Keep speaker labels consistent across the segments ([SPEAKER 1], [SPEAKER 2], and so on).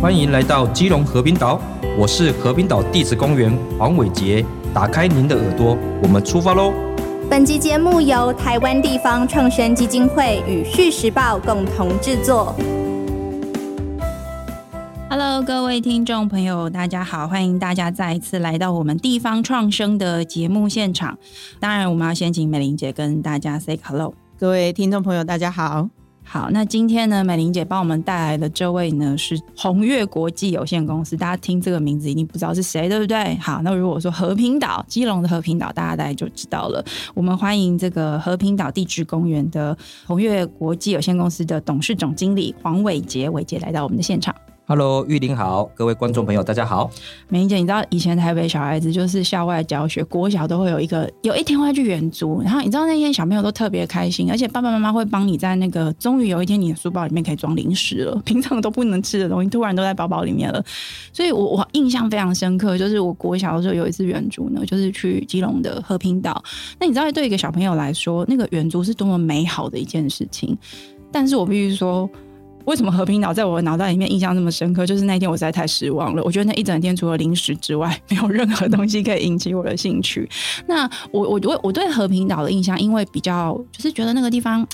[SPEAKER 1] 欢迎来到基隆和平岛，我是和平岛地质公园黄伟杰。打开您的耳朵，我们出发喽！
[SPEAKER 2] 本集节目由台湾地方创生基金会与《续时报》共同制作。
[SPEAKER 3] Hello，各位听众朋友，大家好！欢迎大家再一次来到我们地方创生的节目现场。当然，我们要先请美玲姐跟大家 say hello。
[SPEAKER 4] 各位听众朋友，大家好。
[SPEAKER 3] 好，那今天呢，美玲姐帮我们带来的这位呢是红月国际有限公司，大家听这个名字一定不知道是谁，对不对？好，那如果说和平岛，基隆的和平岛，大家大概就知道了。我们欢迎这个和平岛地质公园的红月国际有限公司的董事总经理黄伟杰，伟杰来到我们的现场。
[SPEAKER 1] Hello，玉玲好，各位观众朋友，大家好。
[SPEAKER 3] 美玲姐，你知道以前台北小孩子就是校外教学，国小都会有一个，有一天会去远足，然后你知道那天小朋友都特别开心，而且爸爸妈妈会帮你在那个，终于有一天你的书包里面可以装零食了，平常都不能吃的东西，突然都在包包里面了。所以我我印象非常深刻，就是我国小的时候有一次远足呢，就是去基隆的和平岛。那你知道对一个小朋友来说，那个远足是多么美好的一件事情，但是我必须说。为什么和平岛在我脑袋里面印象那么深刻？就是那天我实在太失望了。我觉得那一整天除了零食之外，没有任何东西可以引起我的兴趣。那我我我我对和平岛的印象，因为比较就是觉得那个地方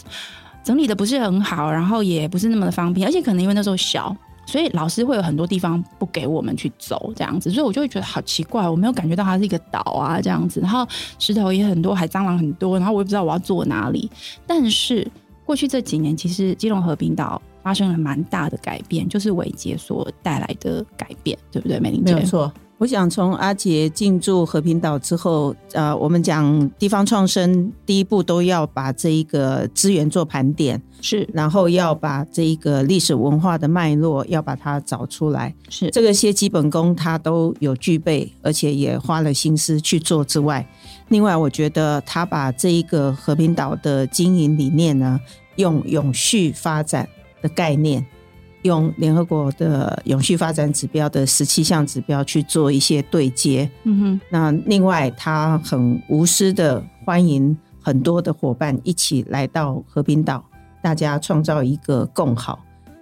[SPEAKER 3] 整理的不是很好，然后也不是那么的方便，而且可能因为那时候小，所以老师会有很多地方不给我们去走这样子，所以我就会觉得好奇怪，我没有感觉到它是一个岛啊这样子，然后石头也很多，海蟑螂很多，然后我也不知道我要坐哪里。但是过去这几年，其实基隆和平岛。发生了蛮大的改变，就是伟杰所带来的改变，对不对？美玲姐，
[SPEAKER 4] 没有错。我想从阿杰进驻和平岛之后，呃，我们讲地方创生，第一步都要把这一个资源做盘点，
[SPEAKER 3] 是，
[SPEAKER 4] 然后要把这一个历史文化的脉络要把它找出来，
[SPEAKER 3] 是
[SPEAKER 4] 这个些基本功他都有具备，而且也花了心思去做之外，另外我觉得他把这一个和平岛的经营理念呢，用永续发展。的概念，用联合国的永续发展指标的十七项指标去做一些对接。嗯哼，那另外他很无私的欢迎很多的伙伴一起来到和平岛，大家创造一个共好。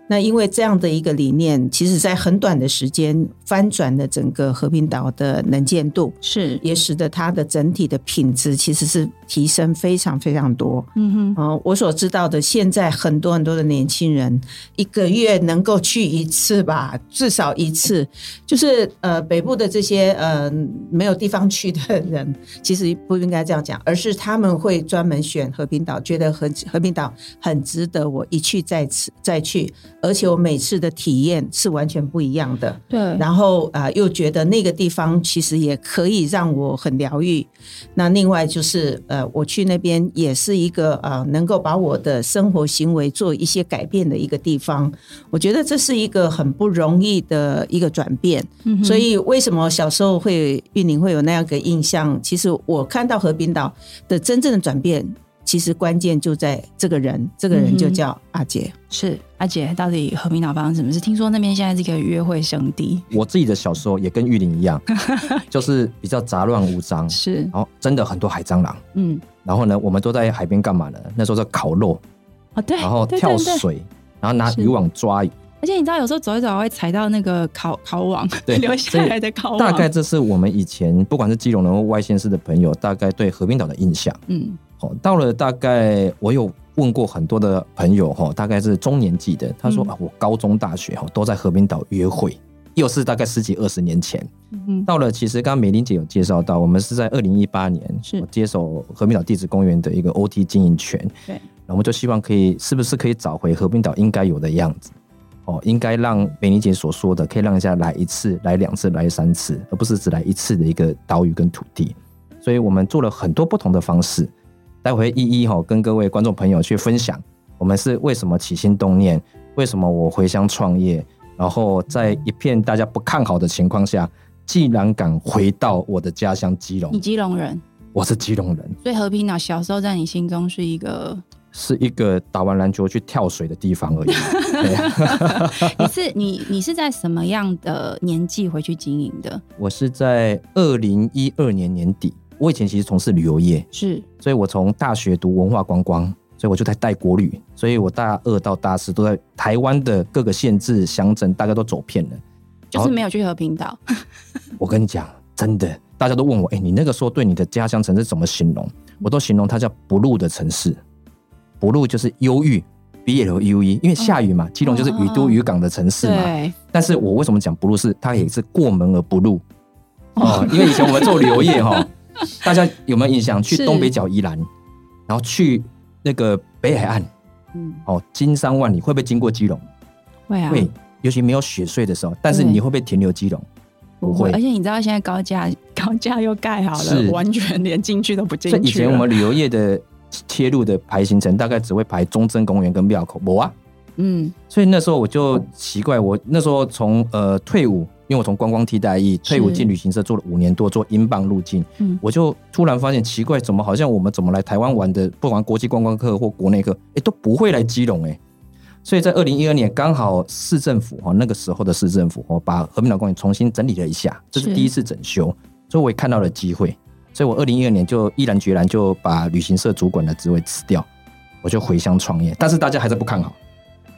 [SPEAKER 4] 那因为这样的一个理念，其实在很短的时间翻转了整个和平岛的能见度，
[SPEAKER 3] 是
[SPEAKER 4] 也使得它的整体的品质其实是提升非常非常多。嗯哼，啊，我所知道的，现在很多很多的年轻人一个月能够去一次吧，至少一次。就是呃，北部的这些呃没有地方去的人，其实不应该这样讲，而是他们会专门选和平岛，觉得和和平岛很值得我一去再次再去。而且我每次的体验是完全不一样的，
[SPEAKER 3] 对。
[SPEAKER 4] 然后啊，又觉得那个地方其实也可以让我很疗愈。那另外就是呃，我去那边也是一个啊，能够把我的生活行为做一些改变的一个地方。我觉得这是一个很不容易的一个转变。所以为什么小时候会玉宁会有那样个印象？其实我看到和平岛的真正的转变。其实关键就在这个人，这个人就叫阿杰。
[SPEAKER 3] 是阿杰，到底和平岛发生什么事？听说那边现在是一个约会圣地。
[SPEAKER 1] 我自己的小时候也跟玉林一样，就是比较杂乱无章。
[SPEAKER 3] 是，然
[SPEAKER 1] 后真的很多海蟑螂。嗯，然后呢，我们都在海边干嘛呢？那时候在烤肉。
[SPEAKER 3] 哦，对。
[SPEAKER 1] 然后跳水，然后拿渔网抓鱼。
[SPEAKER 3] 而且你知道，有时候走一走会踩到那个烤烤网，对，留下来的烤网。
[SPEAKER 1] 大概这是我们以前不管是基隆人或外县市的朋友，大概对和平岛的印象。嗯。到了大概，我有问过很多的朋友哈，大概是中年纪的，他说啊，我高中、大学哈都在和平岛约会，又是大概十几二十年前。嗯到了，其实刚刚美玲姐有介绍到，我们是在二零一八年是接手和平岛地质公园的一个 OT 经营权，
[SPEAKER 3] 对，那
[SPEAKER 1] 我们就希望可以，是不是可以找回和平岛应该有的样子？哦，应该让美玲姐所说的，可以让人家来一次、来两次、来三次，而不是只来一次的一个岛屿跟土地。所以我们做了很多不同的方式。待会一一哈跟各位观众朋友去分享，我们是为什么起心动念，为什么我回乡创业，然后在一片大家不看好的情况下，既然敢回到我的家乡基隆。
[SPEAKER 3] 你基隆人？
[SPEAKER 1] 我是基隆人。
[SPEAKER 3] 所以和平岛小时候在你心中是一个，
[SPEAKER 1] 是一个打完篮球去跳水的地方而已。
[SPEAKER 3] 你是 你你是在什么样的年纪回去经营的？
[SPEAKER 1] 我是在二零一二年年底。我以前其实从事旅游业，
[SPEAKER 3] 是，
[SPEAKER 1] 所以我从大学读文化观光，所以我就在带国旅，所以我大二到大四都在台湾的各个县市乡镇，大概都走遍了。
[SPEAKER 3] 就是没有去和平岛。
[SPEAKER 1] 我跟你讲，真的，大家都问我，哎、你那个时候对你的家乡城市怎么形容？我都形容它叫不露的城市，不露就是忧郁，B L U E，因为下雨嘛，基隆就是雨都渔港的城市嘛。
[SPEAKER 3] 对，
[SPEAKER 1] 但是我为什么讲不入是，它也是过门而不入哦，因为以前我们做旅游业哈，大家有没有印象？去
[SPEAKER 3] 是
[SPEAKER 1] 东北角宜兰，然后去那个北海岸
[SPEAKER 3] 嗯，
[SPEAKER 1] 哦，金山万里，会不会经过基隆？
[SPEAKER 3] 会啊，
[SPEAKER 1] 会，尤其没有雪隧的时候。但是你会不会停留基隆？不会
[SPEAKER 3] 而且你知道现在高架 高架又盖好了，完全连进去都不进去
[SPEAKER 1] 以以前我
[SPEAKER 3] 了
[SPEAKER 1] 们旅游业的切入的排行程，大概只会排中正公园跟庙口，我啊。
[SPEAKER 3] 嗯。
[SPEAKER 1] 所以那时候我就奇怪，我那时候从呃退伍，因为我从观光替代役退伍进旅行社做了五年多，做英镑入境，
[SPEAKER 3] 嗯。
[SPEAKER 1] 我就突然发现奇怪，怎么好像我们怎么来台湾玩的，不管国际观光客或国内客，哎、都不会来基隆哎、所以在二零一二年，刚好市政府哈那个时候的市政府哦，把和平岛公园重新整理了一下，这是
[SPEAKER 3] 是。
[SPEAKER 1] 第一次整修，所以我也看到了机会，所以我二零一二年就毅然决然就把旅行社主管的职位辞掉，我就回乡创业。但是大家还是不看好，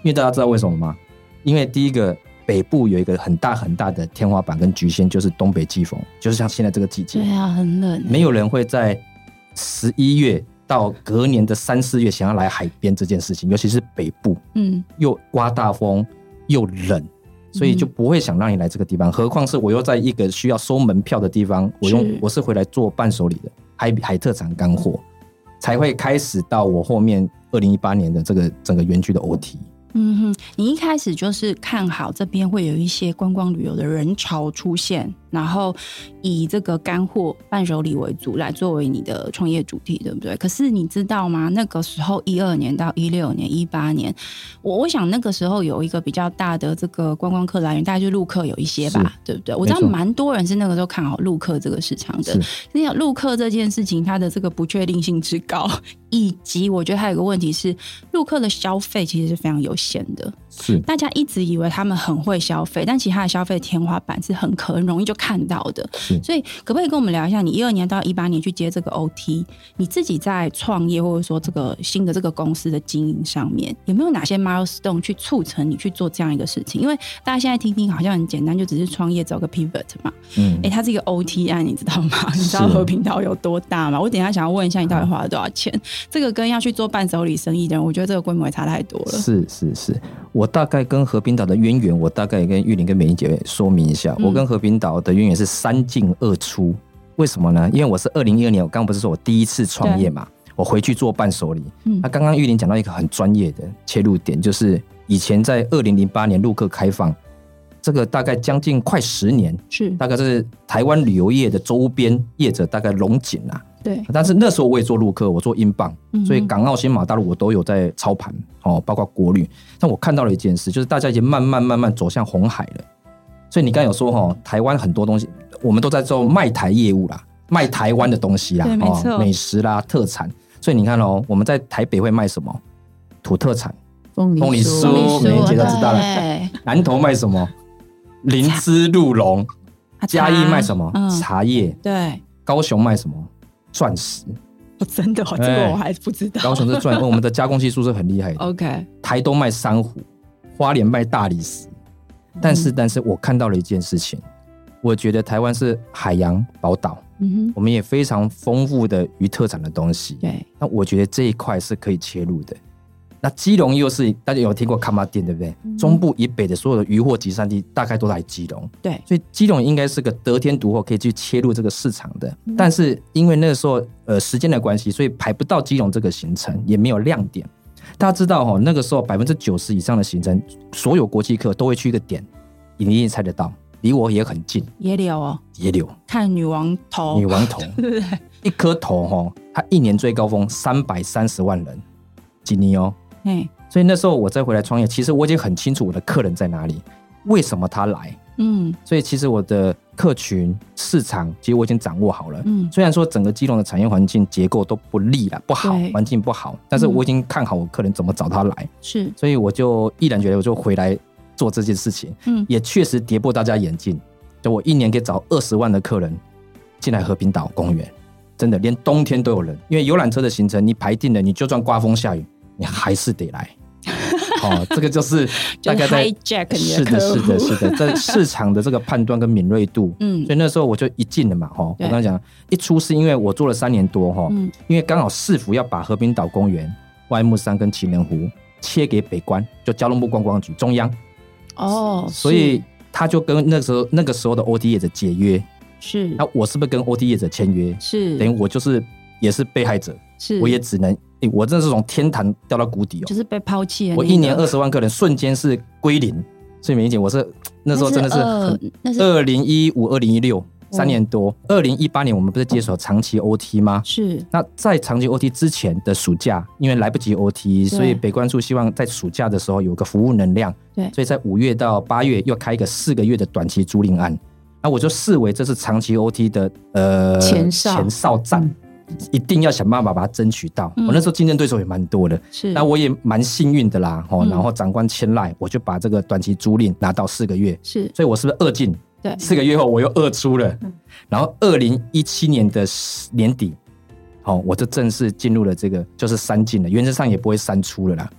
[SPEAKER 1] 因为大家知道为什么吗？因为第一个北部有一个很大很大的天花板跟局限，就是东北季风，就是像现在这个季节，
[SPEAKER 3] 对啊，很冷，
[SPEAKER 1] 没有人会在十一月到隔年的三四月想要来海边这件事情，尤其是北部
[SPEAKER 3] 嗯
[SPEAKER 1] 又刮大风又冷，所以就不会想让你来这个地方。何况是我又在一个需要收门票的地方，我用我是回来做伴手礼的海海特产干货，才会开始到我后面二零一八年的这个整个园区的 OT。
[SPEAKER 3] 嗯哼，你一开始就是看好这边会有一些观光旅游的人潮出现，然后以这个干货伴手礼为主来作为你的创业主题，对不对？可是你知道吗？那个时候一二年到一六年、一八年，我我想那个时候有一个比较大的这个观光客来源，大概就陆客有一些吧，对不对？我知道蛮多人是那个时候看好陆客这个市场的，
[SPEAKER 1] 你
[SPEAKER 3] 想陆客这件事情，它的这个不确定性之高，以及我觉得还有一个问题是，陆客的消费其实是非常有限的。
[SPEAKER 1] 是
[SPEAKER 3] 大家一直以为他们很会消费，但其实他的消费天花板是很可很容易就看到的。
[SPEAKER 1] 是
[SPEAKER 3] 所以可不可以跟我们聊一下，你一二年到一八年去接这个 OT，你自己在创业或者说这个新的这个公司的经营上面，有没有哪些 milestone 去促成你去做这样一个事情？因为大家现在听听好像很简单，就只是创业找个 pivot 嘛。
[SPEAKER 1] 嗯
[SPEAKER 3] 哎、它是一个 OT 案，你知道吗？你知道和平岛有多大吗？我等一下想要问一下，你到底花了多少钱？这个跟要去做伴手礼生意的人，我觉得这个规模也差太多了。
[SPEAKER 1] 是是是，我大概跟和平岛的渊源，我大概跟玉玲跟美玲姐说明一下。
[SPEAKER 3] 嗯
[SPEAKER 1] 我跟和平岛的渊源是三进二出，为什么呢？因为我是二零一二年，我刚刚不是说我第一次创业嘛，我回去做伴手礼。
[SPEAKER 3] 嗯
[SPEAKER 1] 那刚刚玉玲讲到一个很专业的切入点，就是以前在二零零八年陆客开放，这个大概将近快十年，
[SPEAKER 3] 是
[SPEAKER 1] 大概是台湾旅游业的周边业者大概龙井啊。
[SPEAKER 3] 对，
[SPEAKER 1] 但是那时候我也做陆客，我做英镑，所以港澳、新马、大陆我都有在操盘哦，包括国旅。但我看到了一件事，就是大家已经慢慢慢慢走向红海了。所以你刚才有说哈、哦，台湾很多东西，我们都在做卖台业务啦，卖台湾的东西啦，哦，美食啦、特产。所以你看哦，我们在台北会卖什么？土特产。
[SPEAKER 4] 凤
[SPEAKER 1] 凤梨酥
[SPEAKER 3] 凤梨酥
[SPEAKER 1] 每一节都知道了
[SPEAKER 3] 对
[SPEAKER 1] 南投卖什么？灵芝鹿茸。嘉义卖什么？
[SPEAKER 3] 嗯
[SPEAKER 1] 茶叶。
[SPEAKER 3] 对，
[SPEAKER 1] 高雄卖什么？钻石。
[SPEAKER 3] 哦，真的、哦，这
[SPEAKER 1] 哎
[SPEAKER 3] 个我还不知道。
[SPEAKER 1] 高雄是钻，我们的加工技术是很厉害的。
[SPEAKER 3] OK，
[SPEAKER 1] 台东卖珊瑚，花莲卖大理石。但是，但是我看到了一件事情，我觉得台湾是海洋宝岛，
[SPEAKER 3] 嗯哼，
[SPEAKER 1] 我们也非常丰富的鱼特产的东西。
[SPEAKER 3] 对，
[SPEAKER 1] 那我觉得这一块是可以切入的。那基隆又是大家有听过卡马店对不对？中部以北的所有的渔获集散地大概都在基隆，
[SPEAKER 3] 对，
[SPEAKER 1] 所以基隆应该是个得天独厚，可以去切入这个市场的。但是因为那个时候呃时间的关系，所以排不到基隆这个行程，也没有亮点。大家知道哈、那个时候百分之九十以上的行程，所有国际客都会去一个点，你一定猜得到，离我也很近，
[SPEAKER 3] 野柳哦，
[SPEAKER 1] 野柳
[SPEAKER 3] 看女王头，
[SPEAKER 1] 女王头，
[SPEAKER 3] 对 不对？
[SPEAKER 1] 一颗头哈、它一年最高峰三百三十万人，几年哦。
[SPEAKER 3] 哎，
[SPEAKER 1] 所以那时候我再回来创业，其实我已经很清楚我的客人在哪里，为什么他来。
[SPEAKER 3] 嗯。
[SPEAKER 1] 所以其实我的客群市场，其实我已经掌握好了。
[SPEAKER 3] 嗯，
[SPEAKER 1] 虽然说整个基隆的产业环境结构都不利了，不好，环境不好，但是
[SPEAKER 3] 嗯。
[SPEAKER 1] 我已经看好我客人怎么找他来，
[SPEAKER 3] 是，
[SPEAKER 1] 所以我就毅然决然我就回来做这件事情，
[SPEAKER 3] 嗯。
[SPEAKER 1] 也确实跌破大家眼镜。就我一年可以找二十万的客人进来和平岛公园，真的连冬天都有人，因为游览车的行程你排定了，你就算刮风下雨，你还是得来。哦，这个就是 大概在是的，是的，是的，在 市场的这个判断跟敏锐度，
[SPEAKER 3] 嗯。
[SPEAKER 1] 所以那时候我就一进了嘛，哈，我刚才讲一出是因为我做了三年多，哈，
[SPEAKER 3] 嗯。
[SPEAKER 1] 因为刚好市府要把和平岛公园、外木山跟情人湖切给北关，就交通部观光局中央，
[SPEAKER 3] 哦，
[SPEAKER 1] 所以他就跟那时候那个时候的 OT 业者解约，
[SPEAKER 3] 是。
[SPEAKER 1] 那我是不是跟 OT 业者签约？
[SPEAKER 3] 是。
[SPEAKER 1] 等于我就是也是被害者，
[SPEAKER 3] 是，
[SPEAKER 1] 我也只能，诶我真的是从天堂掉到谷底哦
[SPEAKER 3] 就。是被抛弃
[SPEAKER 1] 我。一年二十万客人瞬间是归零，所以美玲姐，我是那时候真的是
[SPEAKER 3] 二
[SPEAKER 1] 零一五、二零一六三年多，二零一八年我们不是接手长期 OT 吗？
[SPEAKER 3] 是
[SPEAKER 1] 那在长期 OT 之前的暑假，因为来不及 OT，所以北关处希望在暑假的时候有个服务能量，
[SPEAKER 3] 对
[SPEAKER 1] 所以在五月到八月又开一个四个月的短期租赁案，那我就视为这是长期 OT 的呃
[SPEAKER 4] 前哨
[SPEAKER 1] 前哨战，一定要想办法把它争取到。
[SPEAKER 3] 嗯。
[SPEAKER 1] 我那时候竞争对手也蛮多的，
[SPEAKER 3] 是，
[SPEAKER 1] 那我也蛮幸运的啦，哦，
[SPEAKER 3] 嗯
[SPEAKER 1] 然后长官青睐，我就把这个短期租赁拿到四个月，
[SPEAKER 3] 是。
[SPEAKER 1] 所以我是不是二进？
[SPEAKER 3] 对。
[SPEAKER 1] 四个月后我又二出了，然后二零一七年的年底，好、我就正式进入了这个就是删进了，原则上也不会删出了啦。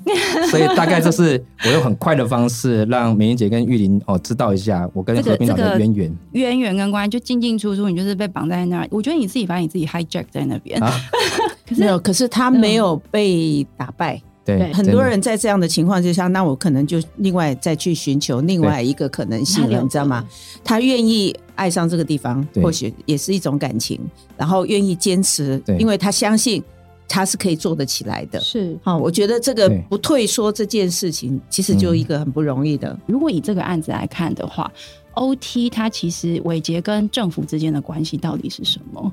[SPEAKER 1] 所以大概就是我用很快的方式让美玲姐跟玉玲哦知道一下我跟
[SPEAKER 3] 这个
[SPEAKER 1] 和平岛
[SPEAKER 3] 这个
[SPEAKER 1] 的渊源
[SPEAKER 3] 渊源跟关系，就进进出出，你就是被绑在那儿。我觉得你自己把你自己 hijack 在那边，
[SPEAKER 1] 啊，
[SPEAKER 3] 可是
[SPEAKER 4] 没有，可是他没有被打败。
[SPEAKER 1] 对，
[SPEAKER 3] 对
[SPEAKER 4] 很多人在这样的情况之下，那我可能就另外再去寻求另外一个可能性了，你知道吗？他愿意爱上这个地方，或许也是一种感情，然后愿意坚持，因为他相信他是可以做得起来的。
[SPEAKER 3] 是
[SPEAKER 4] 好，我觉得这个不退缩这件事情，其实就一个很不容易的。
[SPEAKER 3] 如果以这个案子来看的话，OT 它其实伟杰跟政府之间的关系到底是什么？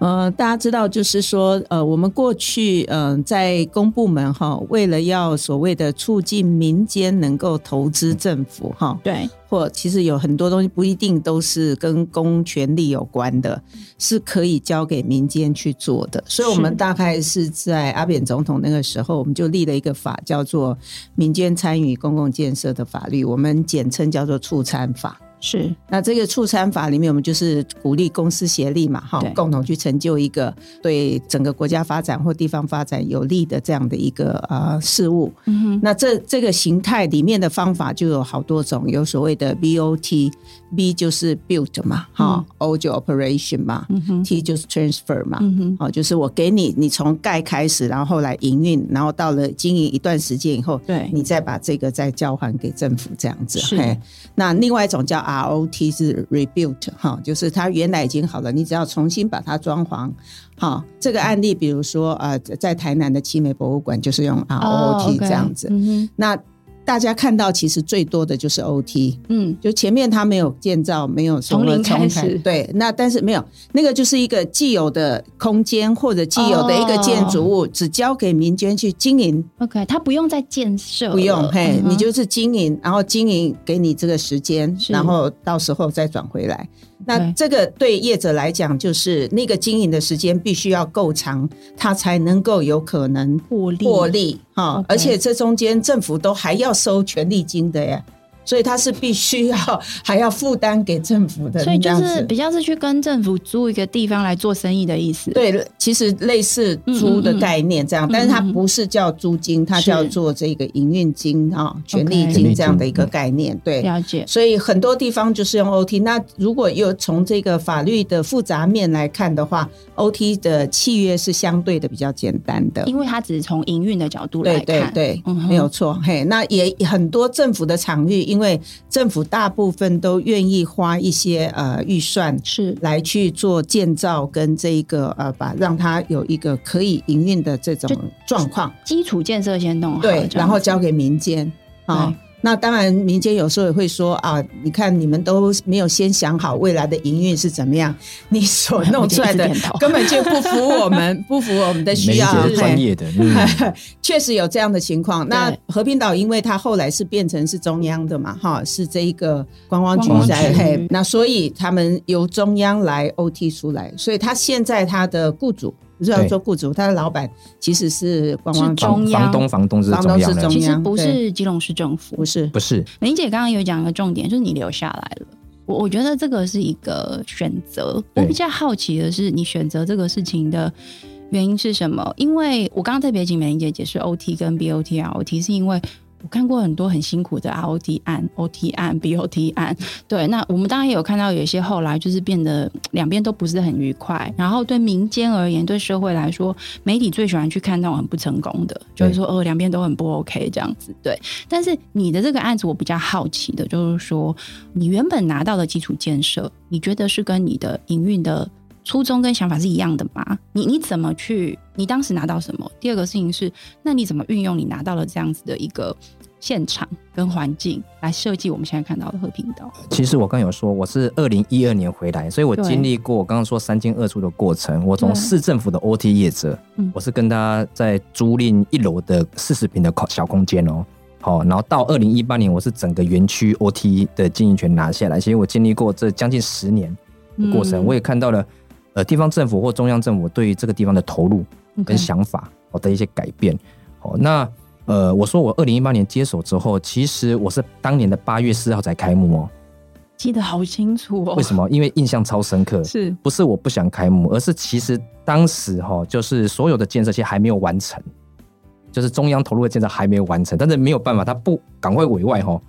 [SPEAKER 4] 呃，大家知道，就是说，呃，我们过去嗯、呃在公部门哈，为了要所谓的促进民间能够投资政府哈，
[SPEAKER 3] 对，
[SPEAKER 4] 或其实有很多东西不一定都是跟公权力有关的，是可以交给民间去做的。所以，我们大概是在阿扁总统那个时候，我们就立了一个法，叫做《民间参与公共建设的法律》，我们简称叫做促参法。
[SPEAKER 3] 是。
[SPEAKER 4] 那这个促参法里面，我们就是鼓励公司协力嘛，哈，共同去成就一个对整个国家发展或地方发展有利的这样的一个呃事物。
[SPEAKER 3] 嗯哼，
[SPEAKER 4] 那这这个形态里面的方法就有好多种，有所谓的 BOT，B 就是 build 嘛，哈、o 就 operation 嘛、
[SPEAKER 3] 嗯哼
[SPEAKER 4] ，t 就是 transfer 嘛，
[SPEAKER 3] 嗯哼，
[SPEAKER 4] 好、就是我给你，你从盖开始，然后后来营运，然后到了经营一段时间以后，
[SPEAKER 3] 对。
[SPEAKER 4] 你再把这个再交还给政府这样子。
[SPEAKER 3] 是。
[SPEAKER 4] 嘿，那另外一种叫 ROT 是 rebuild 哈，就是它原来已经好了，你只要重新把它装潢。好，这个案例比如说呃，在台南的奇美博物馆就是用 ROT 这样子。那大家看到其实最多的就是 OT，
[SPEAKER 3] 嗯，
[SPEAKER 4] 就前面它没有建造，没有
[SPEAKER 3] 从零开始。
[SPEAKER 4] 对，那但是没有那个就是一个既有的空间或者既有的一个建筑物，只交给民间去经营
[SPEAKER 3] ，OK，他不用再建设，
[SPEAKER 4] 不用嘿，
[SPEAKER 3] 嗯。
[SPEAKER 4] 你就是经营，然后经营给你这个时间，然后到时候再转回来。那这个对业者来讲，就是那个经营的时间必须要够长，它才能够有可能
[SPEAKER 3] 获利。
[SPEAKER 4] 获利哈而且这中间政府都还要收权利金的呀，所以它是必须要 还要负担给政府的，
[SPEAKER 3] 所以就是比较是去跟政府租一个地方来做生意的意思。，
[SPEAKER 4] 对，其实类似租的概念这样，
[SPEAKER 3] 嗯嗯
[SPEAKER 4] 但是它不是叫租金，它叫做这个营运金啊、权利金这样的一个概念。对，
[SPEAKER 3] 了解。
[SPEAKER 4] 所以很多地方就是用 OT。那如果又从这个法律的复杂面来看的话，OT 的契约是相对的比较简单的。
[SPEAKER 3] 因为它只是从营运的角度来
[SPEAKER 4] 对
[SPEAKER 3] 看，
[SPEAKER 4] 对对，
[SPEAKER 3] 嗯
[SPEAKER 4] 没有错。嘿，那也很多政府的场域，因为政府大部分都愿意花一些呃预算
[SPEAKER 3] 是
[SPEAKER 4] 来去做建造跟这一个呃，把让它有一个可以营运的这种
[SPEAKER 3] 就
[SPEAKER 4] 状况。
[SPEAKER 3] 基础建设先弄好，
[SPEAKER 4] 对，然后交给民间啊。
[SPEAKER 3] 对
[SPEAKER 4] 那当然，民间有时候也会说啊，你看你们都没有先想好未来的营运是怎么样，你所弄出来的 根本就不符我们，不符我们的需要。
[SPEAKER 1] 专业的，嗯，
[SPEAKER 4] 确实有这样的情况。那和平岛，因为它后来是变成是中央的嘛，哈，是这一个观光局
[SPEAKER 3] 观光局。
[SPEAKER 4] 在嘿，那所以他们由中央来 OT 出来，所以他现在他的雇主不是要做雇主，他的老板其实是观光局，
[SPEAKER 3] 是中央
[SPEAKER 1] 房东房东是中央的
[SPEAKER 4] 东是中，
[SPEAKER 3] 其实不是基隆市政府
[SPEAKER 4] 不。是
[SPEAKER 1] 不是
[SPEAKER 3] 林姐刚刚有讲一个重点，就是你留下来了，我我觉得这个是一个选择。我比较好奇的是，你选择这个事情的原因是什么？因为我刚刚特别请美玲姐解释 OT 跟 BOT 啊，OT 是因为。我看过很多很辛苦的 ROT 案、OT 案、BOT 案，对，那我们当然也有看到有一些后来就是变得两边都不是很愉快，然后对民间而言，对社会来说，媒体最喜欢去看那种很不成功的，就是说哦两边都很不 OK 这样子，对。但是你的这个案子，我比较好奇的就是说，你原本拿到的基础建设，你觉得是跟你的营运的初衷跟想法是一样的吗？你你怎么去？你当时拿到什么？第二个事情是，那你怎么运用你拿到了这样子的一个现场跟环境来设计我们现在看到的和平岛？
[SPEAKER 1] 其实我刚有说，我是二零一二年回来，所以我经历过我刚刚说三进二出的过程。我从市政府的 OT 业者
[SPEAKER 3] 嗯，
[SPEAKER 1] 我是跟他在租赁一楼的四十平的空小空间哦。好，然后到二零一八年，我是整个园区 OT 的经营权拿下来。其实我经历过这将近十年的过程，
[SPEAKER 3] 嗯
[SPEAKER 1] 我也看到了呃地方政府或中央政府对于这个地方的投入跟想法哦的一些改变。哦，那呃，我说我二零一八年接手之后，其实我是当年的八月四号才开幕哦。
[SPEAKER 3] 记得好清楚哦。
[SPEAKER 1] 为什么？因为印象超深刻，
[SPEAKER 3] 是
[SPEAKER 1] 不是我不想开幕，而是其实当时哈、就是所有的建设其实还没有完成，就是中央投入的建设还没有完成，但是没有办法，他不赶快委外哈、